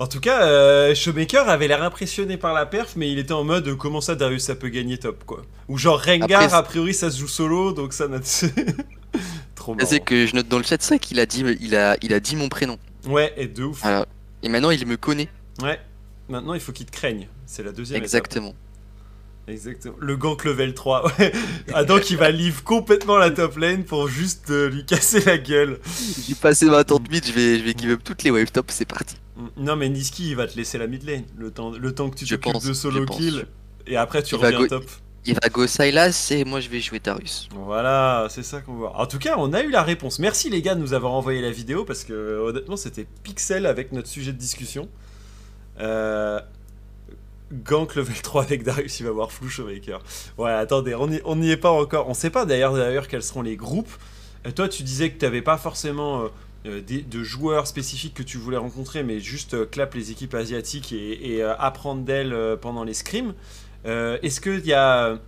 En tout cas, euh, Showmaker avait l'air impressionné par la perf, mais il était en mode comment ça Darius ça peut gagner top quoi. Ou genre Rengar, Après, a priori ça se joue solo, donc ça n'a. [laughs] Trop marrant. C'est que je note dans le chat ça qu'il a dit, il a, il a dit mon prénom. Ouais, et de ouf. Et maintenant il me connaît. Ouais. Maintenant il faut qu'il te craigne. C'est la deuxième. étape. Exactement. Exactement. Le gank level 3. [laughs] Ouais. Adam qui va leave complètement la top lane pour juste euh, lui casser la gueule. J'ai passé ma tente mid, je vais, je vais give up toutes les wave top, c'est parti. Non mais Niski il va te laisser la mid lane le temps, le temps que tu t'occupes de solo kill et après tu Il reviens go- top. Il va go Sylas et moi je vais jouer Darius. Voilà, c'est ça qu'on voit. En tout cas, on a eu la réponse. Merci les gars de nous avoir envoyé la vidéo parce que honnêtement c'était pixel avec notre sujet de discussion. Euh... Gank level 3 avec Darius, il va voir flou Showmaker. Ouais, attendez, on n'y est pas encore. On sait pas d'ailleurs d'ailleurs quels seront les groupes. Euh, toi, tu disais que tu n'avais pas forcément euh, de joueurs spécifiques que tu voulais rencontrer, mais juste clap les équipes asiatiques et, apprendre d'elles pendant les scrims. Est-ce qu'il y a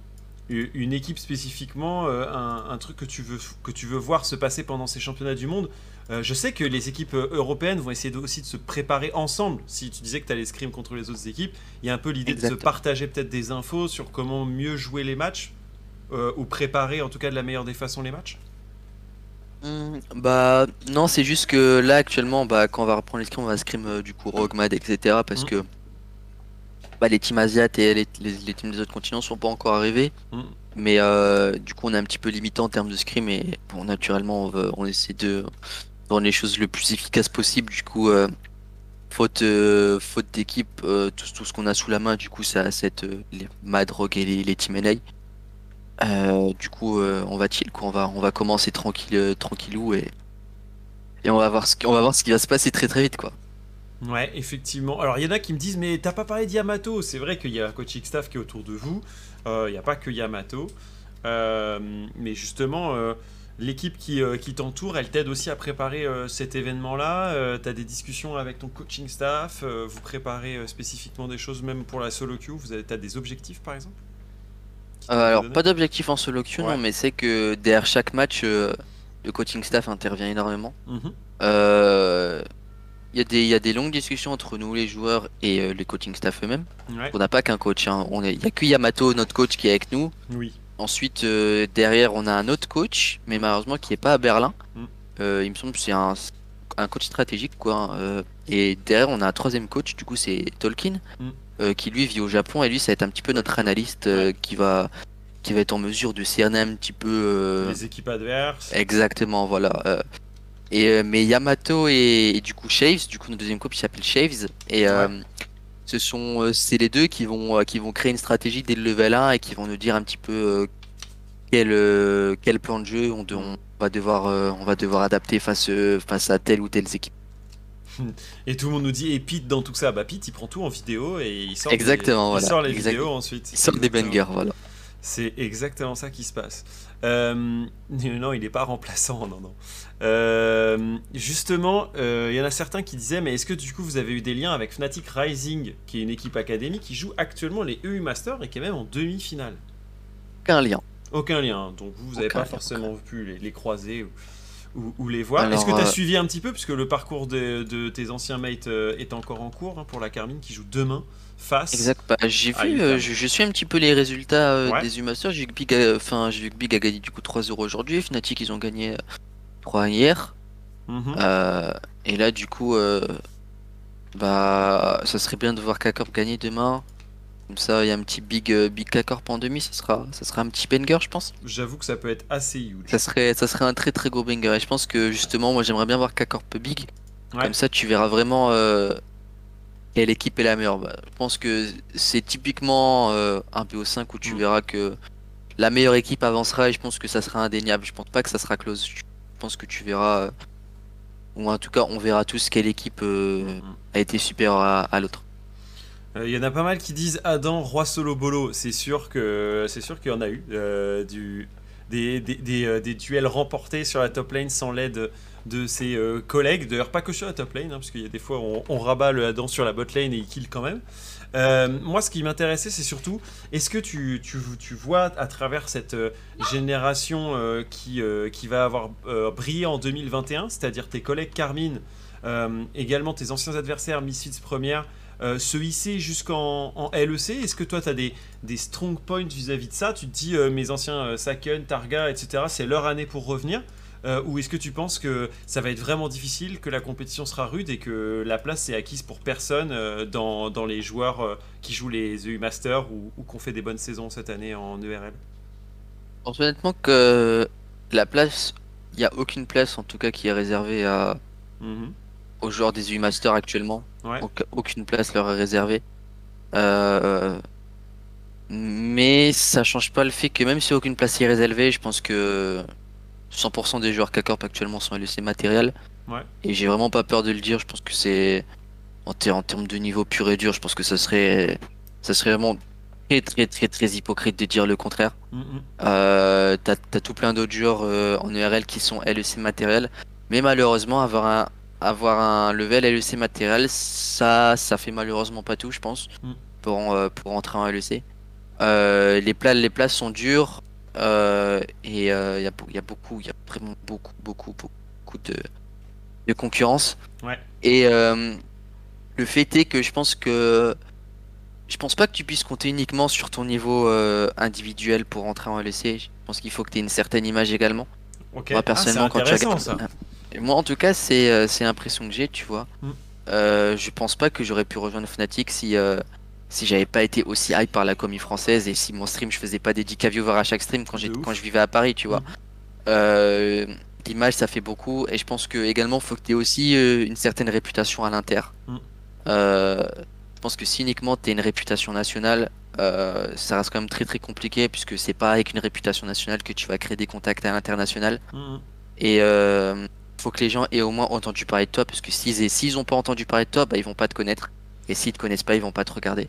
une équipe spécifiquement, un, un truc que tu, veux, que tu veux voir se passer pendant ces championnats du monde Euh, Je sais que les équipes euh, européennes vont essayer de- aussi de se préparer ensemble. Si tu disais que tu allais scrim contre les autres équipes, il y a un peu l'idée de se partager peut-être des infos sur comment mieux jouer les matchs, euh, ou préparer en tout cas de la meilleure des façons les matchs. Hmm, bah non, c'est juste que là actuellement, bah quand on va reprendre les scrims, on va scrim euh, du coup Rogmad, etc. Parce Mm. que bah, les teams asiates et les, les- les teams des autres continents sont pas encore arrivés. Mm. Mais euh, du coup, on est un petit peu limité en termes de scrim et bon, naturellement, on essaie de les choses le plus efficace possible. Du coup, euh, faute, euh, faute d'équipe, euh, tout, tout ce qu'on a sous la main, du coup, ça euh, les Mad Rock et les, les Team NA. Du coup, on va chill, quoi. On va, on va commencer tranquille, tranquillou et, et on va voir ce qui, on va voir ce qui va se passer très très vite, quoi. Ouais, effectivement. Alors, il y en a qui me disent, mais t'as pas parlé de Yamato. C'est vrai qu'il y a un coaching staff qui est autour de vous. Il n'y a pas que Yamato. Mais justement, l'équipe qui, euh, qui t'entoure, elle t'aide aussi à préparer euh, cet événement-là. Euh, t'as des discussions avec ton coaching staff. vous préparez spécifiquement des choses, même pour la solo queue. Vous avez, t'as des objectifs, par exemple? Alors, pas d'objectif en solo queue, Ouais. non, mais c'est que derrière chaque match, le coaching staff intervient énormément. Mhm. Il y, a des- il y a des longues discussions entre nous, les joueurs, et les coaching staff eux-mêmes. Ouais. On n'a pas qu'un coach, hein. il n'y a que Yamato, notre coach, qui est avec nous. Oui. Ensuite, euh, derrière, on a un autre coach, mais malheureusement qui est pas à Berlin. Mm. Euh, il me semble que c'est un, un coach stratégique, quoi. hein. Euh, et derrière, on a un troisième coach, du coup, c'est Tolkien, Mm. qui lui vit au Japon. Et lui, ça va être un petit peu notre analyste qui, va, qui va être en mesure de cerner un petit peu. Les équipes adverses. Exactement, voilà. et, mais Yamato et, et du coup Shaves, du coup, notre deuxième il s'appelle Shaves. Et ce sont euh, c'est les deux qui vont, euh, qui vont créer une stratégie dès le level 1 et qui vont nous dire un petit peu euh, quel, quel plan de jeu on, de- on va devoir, on va devoir adapter face, face à telle ou telle équipe. [laughs] Et tout le monde nous dit, et Pete dans tout ça Bah, Pete, il prend tout en vidéo et il sort, Exactement, il voilà, sort les vidéos ensuite. Sortent des bangers, voilà. C'est exactement ça qui se passe. Euh, [laughs] non, il n'est pas remplaçant, non, non. Euh, justement, euh, il y en a certains qui disaient, mais est-ce que du coup vous avez eu des liens avec Fnatic Rising, qui est une équipe académique qui joue actuellement les EU Masters et qui est même en demi-finale? Aucun lien. Aucun lien, donc vous, n'avez pas lien, forcément pu les, les croiser ou, ou- ou les voir. Est-ce que tu as euh, suivi un petit peu, puisque le parcours de, de tes anciens mates est encore en cours hein, pour la Carmine qui joue demain face Exact. Bah, j'ai vu, euh, je, je suis un petit peu les résultats euh, Ouais. des U-Masters. J'ai vu que Big, a- j'ai vu que Big a gagné du coup 3-0 aujourd'hui. Fnatic, ils ont gagné 3 hier. Mhm. Euh, et là, du coup, euh, bah, ça serait bien de voir K-Corp gagner demain. Comme ça, il y a un petit Big, euh, Big K-Corp en demi. Ça sera, ça sera un petit banger, je pense. J'avoue que ça peut être assez huge. Ça serait, ça serait un très très gros banger. Et je pense que justement, moi, j'aimerais bien voir K-Corp Big. Ouais. Comme ça, tu verras vraiment quelle équipe est la meilleure. Bah, je pense que c'est typiquement un BO5 où tu Mm. verras que la meilleure équipe avancera et je pense que ça sera indéniable. Je pense pas que ça sera close. Je pense que tu verras, euh, ou en tout cas, on verra tous quelle équipe euh, Mhm. a été supérieure à, à l'autre. Euh, Il y en a pas mal qui disent Adam, roi solo bolo. C'est sûr que c'est sûr qu'il y en a eu euh, du, des, des, euh, des duels remportés sur la top lane sans l'aide de ses euh, collègues. D'ailleurs, pas que sur la top lane, hein, parce qu'il y a des fois on, on rabat le Adam sur la bot lane et il kill quand même. Euh, moi, ce qui m'intéressait, c'est surtout, est-ce que tu, tu, vois à travers cette génération qui, qui va avoir brillé en 2021, c'est-à-dire tes collègues Carmine, également tes anciens adversaires Misfits première, euh, se hisser jusqu'en en LEC Est-ce que toi, tu as des, des strong points vis-à-vis de ça? Tu te dis, euh, mes anciens euh, Saken, Targa, etc., c'est leur année pour revenir Ou est-ce que tu penses que ça va être vraiment difficile, que la compétition sera rude et que la place est acquise pour personne dans, dans les joueurs qui jouent les EU Masters ou, ou qui ont fait des bonnes saisons cette année en ERL honnêtement que la place, il n'y a aucune place en tout cas qui est réservée à, Mhm. Aux joueurs des U-Masters actuellement. Ouais. Aucune place leur est réservée. Euh, Mais ça change pas le fait que même si aucune place est réservée, je pense que 100% des joueurs K-Corp actuellement sont LEC matériel. Ouais. Et j'ai vraiment pas peur de le dire, je pense que c'est en, ter- en termes de niveau pur et dur, je pense que ça serait ça serait vraiment très très très très hypocrite de dire le contraire. Euh, t'as, t'as tout plein d'autres joueurs euh, en ERL qui sont LEC matériel, mais malheureusement avoir un avoir un level LEC matériel, ça ça fait malheureusement pas tout, je pense, Mm. pour euh, pour entrer en LEC. Euh, les places les places sont dures euh, et il y, a, y a beaucoup il y a vraiment beaucoup beaucoup beaucoup de de concurrence. Ouais. Et le fait est que je pense que je pense pas que tu puisses compter uniquement sur ton niveau individuel pour entrer en LEC. Je pense qu'il faut que tu aies une certaine image également. Moi Ah, personnellement, c'est quand tu regardes- ça. Et Moi en tout cas, c'est euh, c'est l'impression que j'ai, tu vois. Mm. Euh, je pense pas que j'aurais pu rejoindre Fnatic si euh, si j'avais pas été aussi hype par la commu française et si mon stream je faisais pas des 10k viewers à chaque stream quand quand je vivais à Paris, tu vois. Mm. Euh, L'image ça fait beaucoup et je pense que également faut que tu aies aussi une certaine réputation à l'inter. Mm. Je pense que si uniquement tu une réputation nationale, ça reste quand même très très compliqué puisque c'est pas avec une réputation nationale que tu vas créer des contacts à l'international. Et faut que les gens aient au moins entendu parler de toi parce que s'ils s'ils ont pas entendu parler de toi, bah, ils vont pas te connaître. Et s'ils te connaissent pas, ils vont pas te regarder.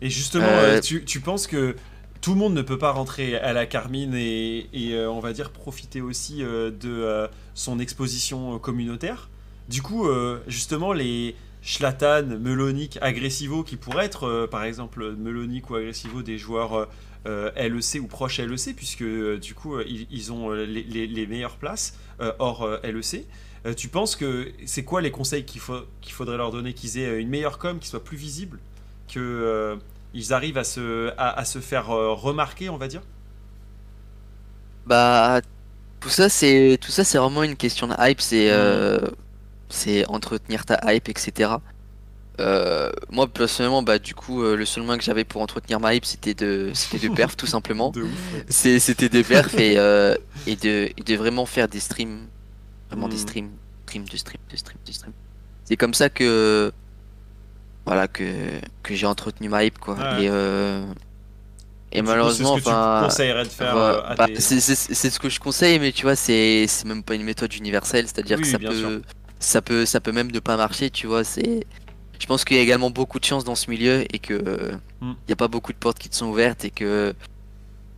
Et justement, Euh, euh, tu, tu penses que tout le monde ne peut pas rentrer à la Carmine et, et, euh, on va dire profiter aussi euh, de son exposition communautaire? Du coup, justement, les Schlatan, Melonic, Agressivo, qui pourraient être par exemple Melonic ou Agressivo des joueurs LEC ou proches LEC, puisque du coup ils, ils ont les, les- les meilleures places hors euh, LEC. Euh, tu penses que c'est quoi les conseils qu'il faut, qu'il faudrait leur donner Qu'ils aient euh, une meilleure com, qu'ils soient plus visibles que euh, ils arrivent à se, à, à se faire euh, remarquer, on va dire? Bah tout ça c'est tout ça c'est vraiment une question de hype, c'est euh, c'est entretenir ta hype, etc. Euh, moi personnellement bah du coup euh, le seul moyen que j'avais pour entretenir ma hype c'était de [laughs] c'était de perf tout simplement. De. C'est- C'était des perfs et, euh, et, de, et de vraiment faire des streams. Vraiment des Mm. streams. Stream, de stream, de stream, de stream. C'est comme ça que. Voilà, que, que j'ai entretenu ma hype, quoi. Ouais. Et, euh, et malheureusement, c'est ce que enfin. tu conseillerais de faire voilà, à tes- c'est c'est- c'est ce que je conseille, mais tu vois, c'est c'est même pas une méthode universelle. C'est-à-dire Oui, que ça peut, sûr. ça peut, ça peut même ne pas marcher. Tu vois, c'est. Je pense qu'il y a également beaucoup de chance dans ce milieu et que Mm. il n'y a pas beaucoup de portes qui te sont ouvertes et que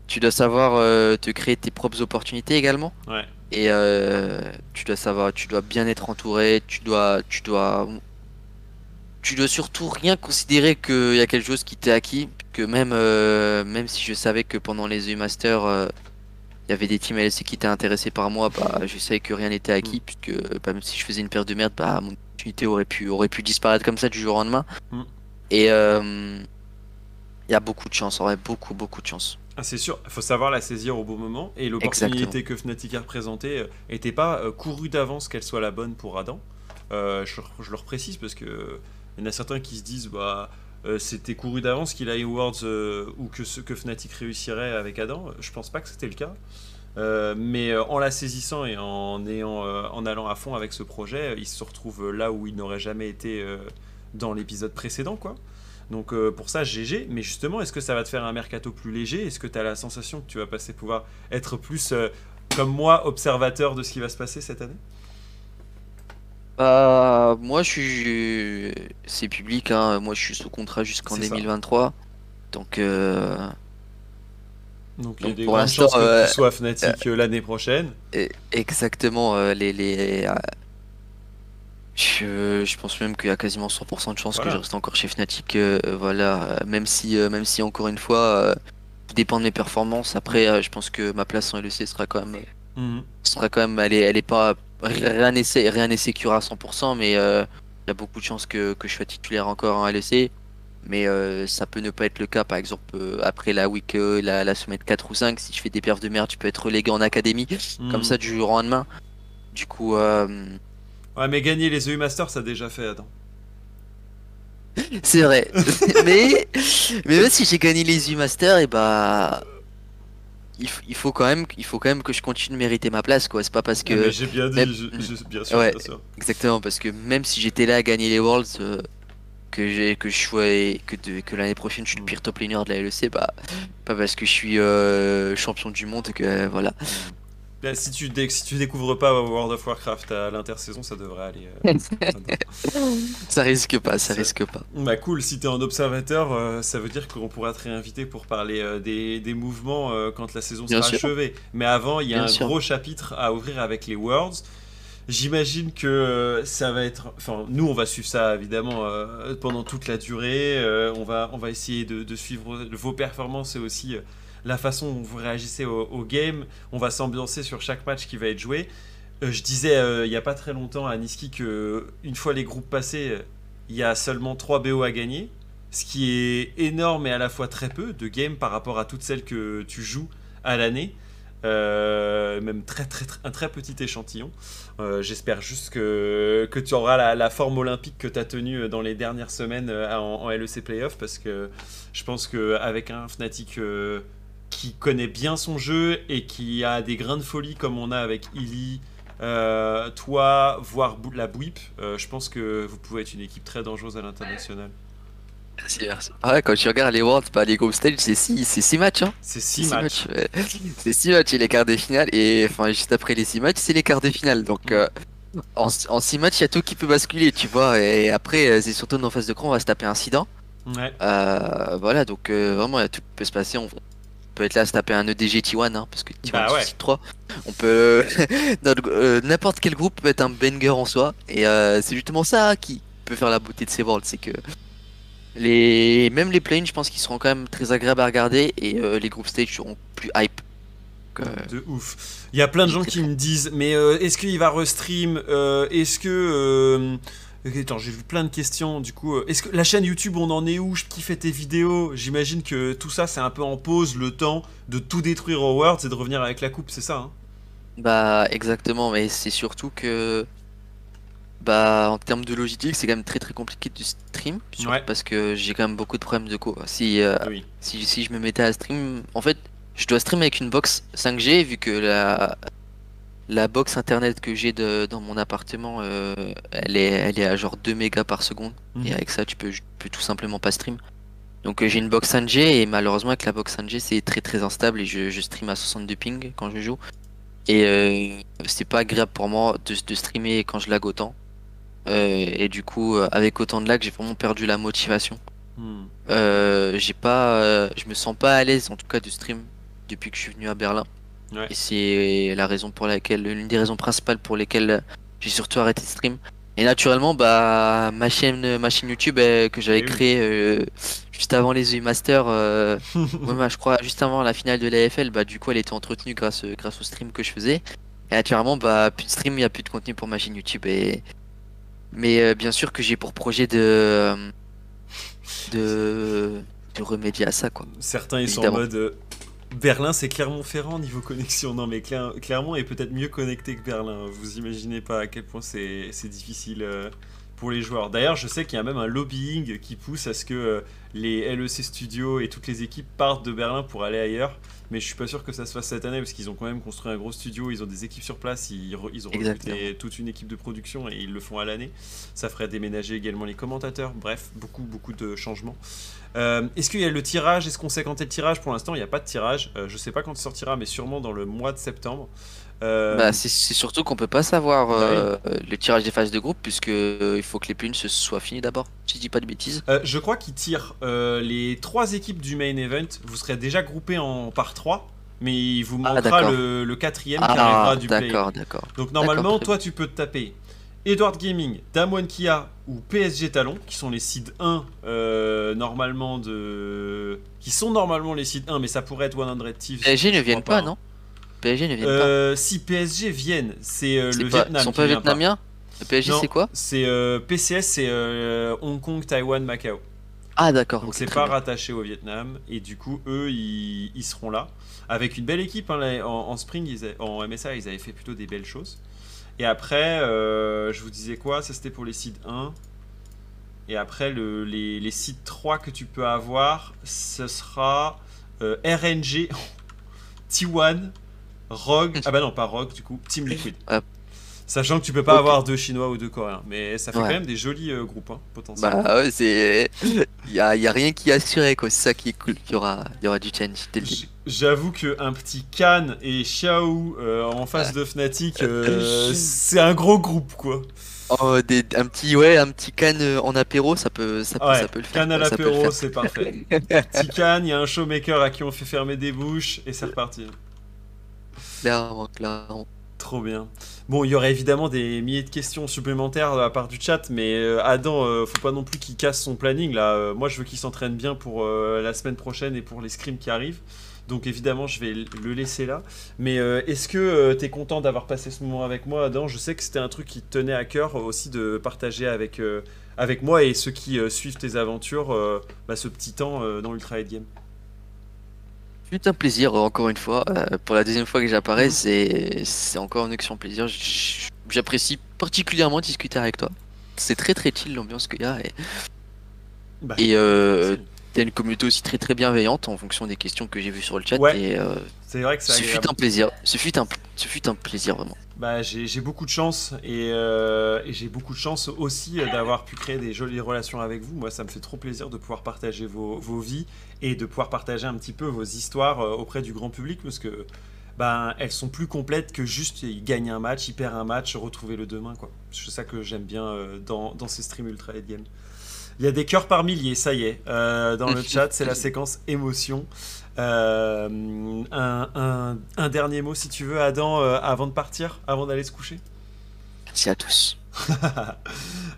tu dois savoir euh, te créer tes propres opportunités également. Ouais. Et euh, tu dois savoir, tu dois bien être entouré, tu dois, tu dois, tu dois surtout rien considérer qu'il y a quelque chose qui t'est acquis. Que même, euh, même si je savais que pendant les EU Masters, euh, il y avait des teams LC qui étaient intéressés par moi, bah, je savais que rien n'était acquis, puisque bah, même si je faisais une paire de merde, bah, mon opportunité aurait pu, aurait pu disparaître comme ça du jour au lendemain. Mm. Et euh, il y a beaucoup de chance, en vrai, beaucoup, beaucoup de chance. Ah, c'est sûr, il faut savoir la saisir au bon moment. Et l'opportunité que Fnatic a représentée n'était pas euh, courue d'avance qu'elle soit la bonne pour Adam. Euh, je, je le reprécise parce que il y en a certains qui se disent bah euh, c'était couru d'avance qu'il Worlds euh, ou que ce que Fnatic réussirait avec Adam. Je pense pas que c'était le cas. Euh, mais euh, en la saisissant et en, ayant, euh, en allant à fond avec ce projet, il se retrouve là où il n'aurait jamais été euh, dans l'épisode précédent, quoi. Donc pour ça, GG. Mais justement, est-ce que ça va te faire un mercato plus léger? Est-ce que tu as la sensation que tu vas passer pouvoir être plus, comme moi, observateur de ce qui va se passer cette année? Bah, moi, je suis. C'est public, hein. Moi, je suis sous contrat jusqu'en C'est ça. 2023. Donc, Donc il y a des pour grandes l'instant, chances que euh, tu sois Fnatic euh, l'année prochaine. exactement, euh, les. les euh, je, je pense même qu'il y a quasiment 100% de chances Voilà. que je reste encore chez Fnatic. euh, voilà, euh, même si, euh, même si encore une fois, euh, dépend de mes performances. Après, euh, je pense que ma place en LEC sera quand même Mhm. sera quand même, elle est, elle est pas, rien n'est, rien à 100%, mais euh, il y a beaucoup de chances que, que je sois titulaire encore en LEC. Mais euh, ça peut ne pas être le cas, par exemple, euh, après la week, euh, la, la semaine 4 ou 5, si je fais des perfs de merde, tu peux être relégué en académie, comme Mhm. ça du jour au lendemain. Du coup, Ouais, mais gagner les EU Masters, ça a déjà fait, Adam. c'est vrai. [laughs] mais, mais même si j'ai gagné les U-Masters, et bah. Il, faut quand même, il faut quand même que je continue de mériter ma place, quoi. C'est pas parce que. J'ai bien dit, même- je- je- bien sûr, Ouais. bien sûr. Exactement, parce que même si j'étais là à gagner les Worlds, que j'ai que je sois que, de- que l'année prochaine je suis le pire top laner de la LEC, bah pas parce que je suis euh, champion du monde que euh, voilà. Bah, si, tu si tu découvres pas World of Warcraft à l'intersaison, ça devrait aller. euh, [laughs] ça risque pas, ça risque pas. bah cool, si t'es un observateur, euh, ça veut dire qu'on pourra te réinviter pour parler des, des mouvements quand la saison Bien sera sûr. achevée. Mais avant, il y a Bien un sûr. gros chapitre à ouvrir avec les Worlds. J'imagine que euh, ça va être. Enfin, nous, on va suivre ça évidemment euh, pendant toute la durée. Euh, on, va, on va essayer de, suivre vos performances et aussi la façon dont vous réagissez au, au game. On va s'ambiancer sur chaque match qui va être joué. Je disais il n'y a pas très longtemps à Niski que une fois les groupes passés, il y a seulement 3 BO à gagner. Ce qui est énorme et à la fois très peu de games par rapport à toutes celles que tu joues à l'année. Euh, même très, très, un très petit échantillon. Euh, J'espère juste que, que tu auras la, forme olympique que tu as tenue dans les dernières semaines euh, en, LEC Playoff parce que je pense qu'avec un Fnatic euh, qui connaît bien son jeu et qui a des grains de folie comme on a avec Illy, euh, toi, voire la Bouip, euh, je pense que vous pouvez être une équipe très dangereuse à l'international. Merci, merci. Ah ouais, quand tu regardes les Worlds, bah, les group stage, c'est 6 c'est six matchs. Hein. C'est C'est 6 six matchs. ouais. C'est 6 matchs et les quarts de finale. Et enfin, juste après les 6 matchs, c'est les quarts de finale. Donc euh, en 6 matchs, il y a tout qui peut basculer, tu vois. Et après, euh, c'est surtout dans phase de cran, on va se taper un incident. Ouais. Euh, voilà, donc euh, vraiment, il y a tout qui peut se passer. On peut être là à se taper un EDG T1, hein, parce que T1 Bah ouais. c'est 3. On peut. [laughs] N'importe quel groupe peut être un banger en soi. Et c'est justement ça qui peut faire la beauté de ces worlds. C'est que. Les... Même les planes, je pense qu'ils seront quand même très agréables à regarder. Et euh, les group stage seront plus hype. Euh, De ouf. Il y a plein de gens qui me disent, mais euh, est-ce qu'il va restream Euh, Est-ce que... euh, Attends, j'ai vu plein de questions. Du coup, est-ce que la chaîne YouTube, on en est où? Je kiffe tes vidéos. J'imagine que tout ça, c'est un peu en pause, le temps de tout détruire au Worlds et de revenir avec la coupe, c'est ça hein? Bah exactement, mais c'est surtout que bah en termes de logistique c'est quand même très très compliqué de stream Ouais. parce que j'ai quand même beaucoup de problèmes de co. Si, euh, Oui. si si je me mettais à stream, en fait je dois stream avec une box 5G vu que la la box internet que j'ai de- dans mon appartement euh, elle est elle est à genre 2 mégas par seconde Mhm. et avec ça tu peux tu peux tout simplement pas stream. Donc euh, j'ai une box 5G et malheureusement avec la box 5G c'est très très instable et je, je stream à 62 ping quand je joue. Et euh, c'est pas agréable pour moi de, de streamer quand je lag autant. Euh, et du coup, euh, avec autant de lag, j'ai vraiment perdu la motivation. Hmm. Euh, j'ai pas, je me sens pas à l'aise en tout cas de stream depuis que je suis venu à Berlin. Ouais. Et c'est la raison pour laquelle, l'une des raisons principales pour lesquelles j'ai surtout arrêté de stream. Et naturellement, bah, ma chaîne, ma chaîne YouTube euh, que j'avais Eh créée euh, juste avant les EU Masters, euh, [laughs] ouais, bah, je crois juste avant la finale de l'AFL, bah, du coup, elle était entretenue grâce, grâce au stream que je faisais. Et naturellement, bah, plus de stream, il n'y a plus de contenu pour ma chaîne YouTube. Et... Mais euh, bien sûr que j'ai pour projet de, euh, de, de remédier à ça, quoi. Certains ils sont en mode euh, Berlin c'est Clermont-Ferrand niveau connexion. Non mais Cler- Clermont est peut-être mieux connecté que Berlin. Vous imaginez pas à quel point c'est c'est difficile pour les joueurs. D'ailleurs je sais qu'il y a même un lobbying qui pousse à ce que euh, les LEC Studios et toutes les équipes partent de Berlin pour aller ailleurs. Mais je suis pas sûr que ça se fasse cette année parce qu'ils ont quand même construit un gros studio, ils ont des équipes sur place, ils, ils ont recruté toute une équipe de production et ils le font à l'année. Ça ferait déménager également les commentateurs. Bref, beaucoup beaucoup de changements. Euh, Est-ce qu'il y a le tirage? Est-ce qu'on sait quand est le tirage? Pour l'instant, il n'y a pas de tirage. Euh, je sais pas quand il sortira, mais sûrement dans le mois de septembre. Euh, Bah, c'est surtout qu'on peut pas savoir Bah euh, le tirage des phases de groupe puisque euh, il faut que les plumes se soient finies d'abord. Si je dis pas de bêtises. je crois qu'ils tirent les trois équipes du main event. Vous serez déjà groupés en par trois, mais il vous Ah, manquera le, le quatrième qui Ah, arrivera du play. d'accord, d'accord. Donc normalement, toi, tu peux te taper Edward Gaming, Damwon Kia ou PSG Talon, qui sont les seeds 1 euh, normalement de, qui sont normalement les seeds 1, mais ça pourrait être 100 Thieves. PSG ne viennent pas, hein. non? PSG ne viennent Euh, si PSG viennent, c'est euh, pas. le C'est pas- Vietnam. Ils sont pas vietnamiens Le PSG c'est quoi C'est euh, PCS, c'est Hong Kong, Taïwan, Macao. Ah d'accord. Donc c'est pas bien. rattaché au Vietnam et du coup eux ils, ils seront là avec une belle équipe hein, là, en, en spring ils a- en MSA ils avaient fait plutôt des belles choses et après je vous disais quoi? Ça c'était pour les sites 1 et après le, les, les sites 3 que tu peux avoir ce sera RNG [laughs] T1 Rogue ah bah non pas Rogue du coup Team Liquid. Sachant que tu peux pas avoir deux Chinois ou deux Coréens, mais ça fait Ouais. quand même des jolis euh, groupes hein, potentiellement. Bah ouais, c'est. Il y a, y a rien qui est assuré quoi, c'est ça qui est cool. Il y aura, y aura du change dès le début. J'avoue que un petit Can et Xiao euh, en face de Fnatic, euh, c'est un gros groupe quoi. Oh, des, un petit ouais, un petit can euh, en apéro, ça peut, ça peut, ça peut le faire. Can à l'apéro, c'est parfait. [laughs] petit Can, il y a un showmaker à qui on fait fermer des bouches et c'est reparti. Trop bien. Bon, il y aurait évidemment des milliers de questions supplémentaires à part du chat, mais euh, Adam, euh, faut pas non plus qu'il casse son planning là. Euh, moi, je veux qu'il s'entraîne bien pour euh, la semaine prochaine et pour les scrims qui arrivent. Donc évidemment, je vais le laisser là. Mais euh, est-ce que tu es content d'avoir passé ce moment avec moi, Adam? Je sais que c'était un truc qui te tenait à cœur euh, aussi de partager avec, euh, avec moi et ceux qui euh, suivent tes aventures euh, bah, ce petit temps euh, dans l'Ultra Head Game. C'est un plaisir, euh, encore une fois. Euh, pour la deuxième fois que j'apparais, c'est c'est encore un excellent plaisir. J'apprécie particulièrement discuter avec toi. C'est très très chill l'ambiance qu'il y a. Et, Bah, et euh, t'as une communauté aussi très très bienveillante en fonction des questions que j'ai vues sur le chat. Ouais, et euh, c'est vrai que c'est ce fut un plaisir. Ce fut un, ce fut un plaisir vraiment. Bah, j'ai beaucoup de chance et, euh, et j'ai beaucoup de chance aussi euh, d'avoir pu créer des jolies relations avec vous. Moi, ça me fait trop plaisir de pouvoir partager vos, vos vies et de pouvoir partager un petit peu vos histoires euh, auprès du grand public parce que ben, elles sont plus complètes que juste il gagne un match, il perd un match, retrouver le demain. quoi. C'est ça que j'aime bien dans, dans ces streams Ultra Head Game. Il y a des cœurs par milliers, ça y est. Euh, dans [laughs] le chat, c'est la séquence émotion. Euh, un, un- un dernier mot, si tu veux, Adam, euh, avant de partir, avant d'aller se coucher? Merci à tous. [laughs]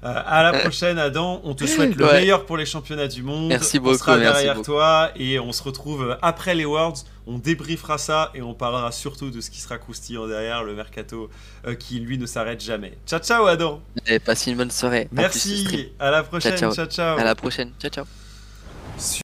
Euh, à la prochaine, Adam. On te souhaite le Ouais. meilleur pour les championnats du monde. Merci On beaucoup, sera merci derrière beaucoup. toi et on se retrouve après les Worlds. On débriefera ça et on parlera surtout de ce qui sera croustillant derrière le mercato euh, qui lui ne s'arrête jamais. Ciao, ciao, Adam. Et passez une bonne soirée. À plus, Merci. À la prochaine. ciao. ciao. ciao. À la prochaine. Ciao ciao.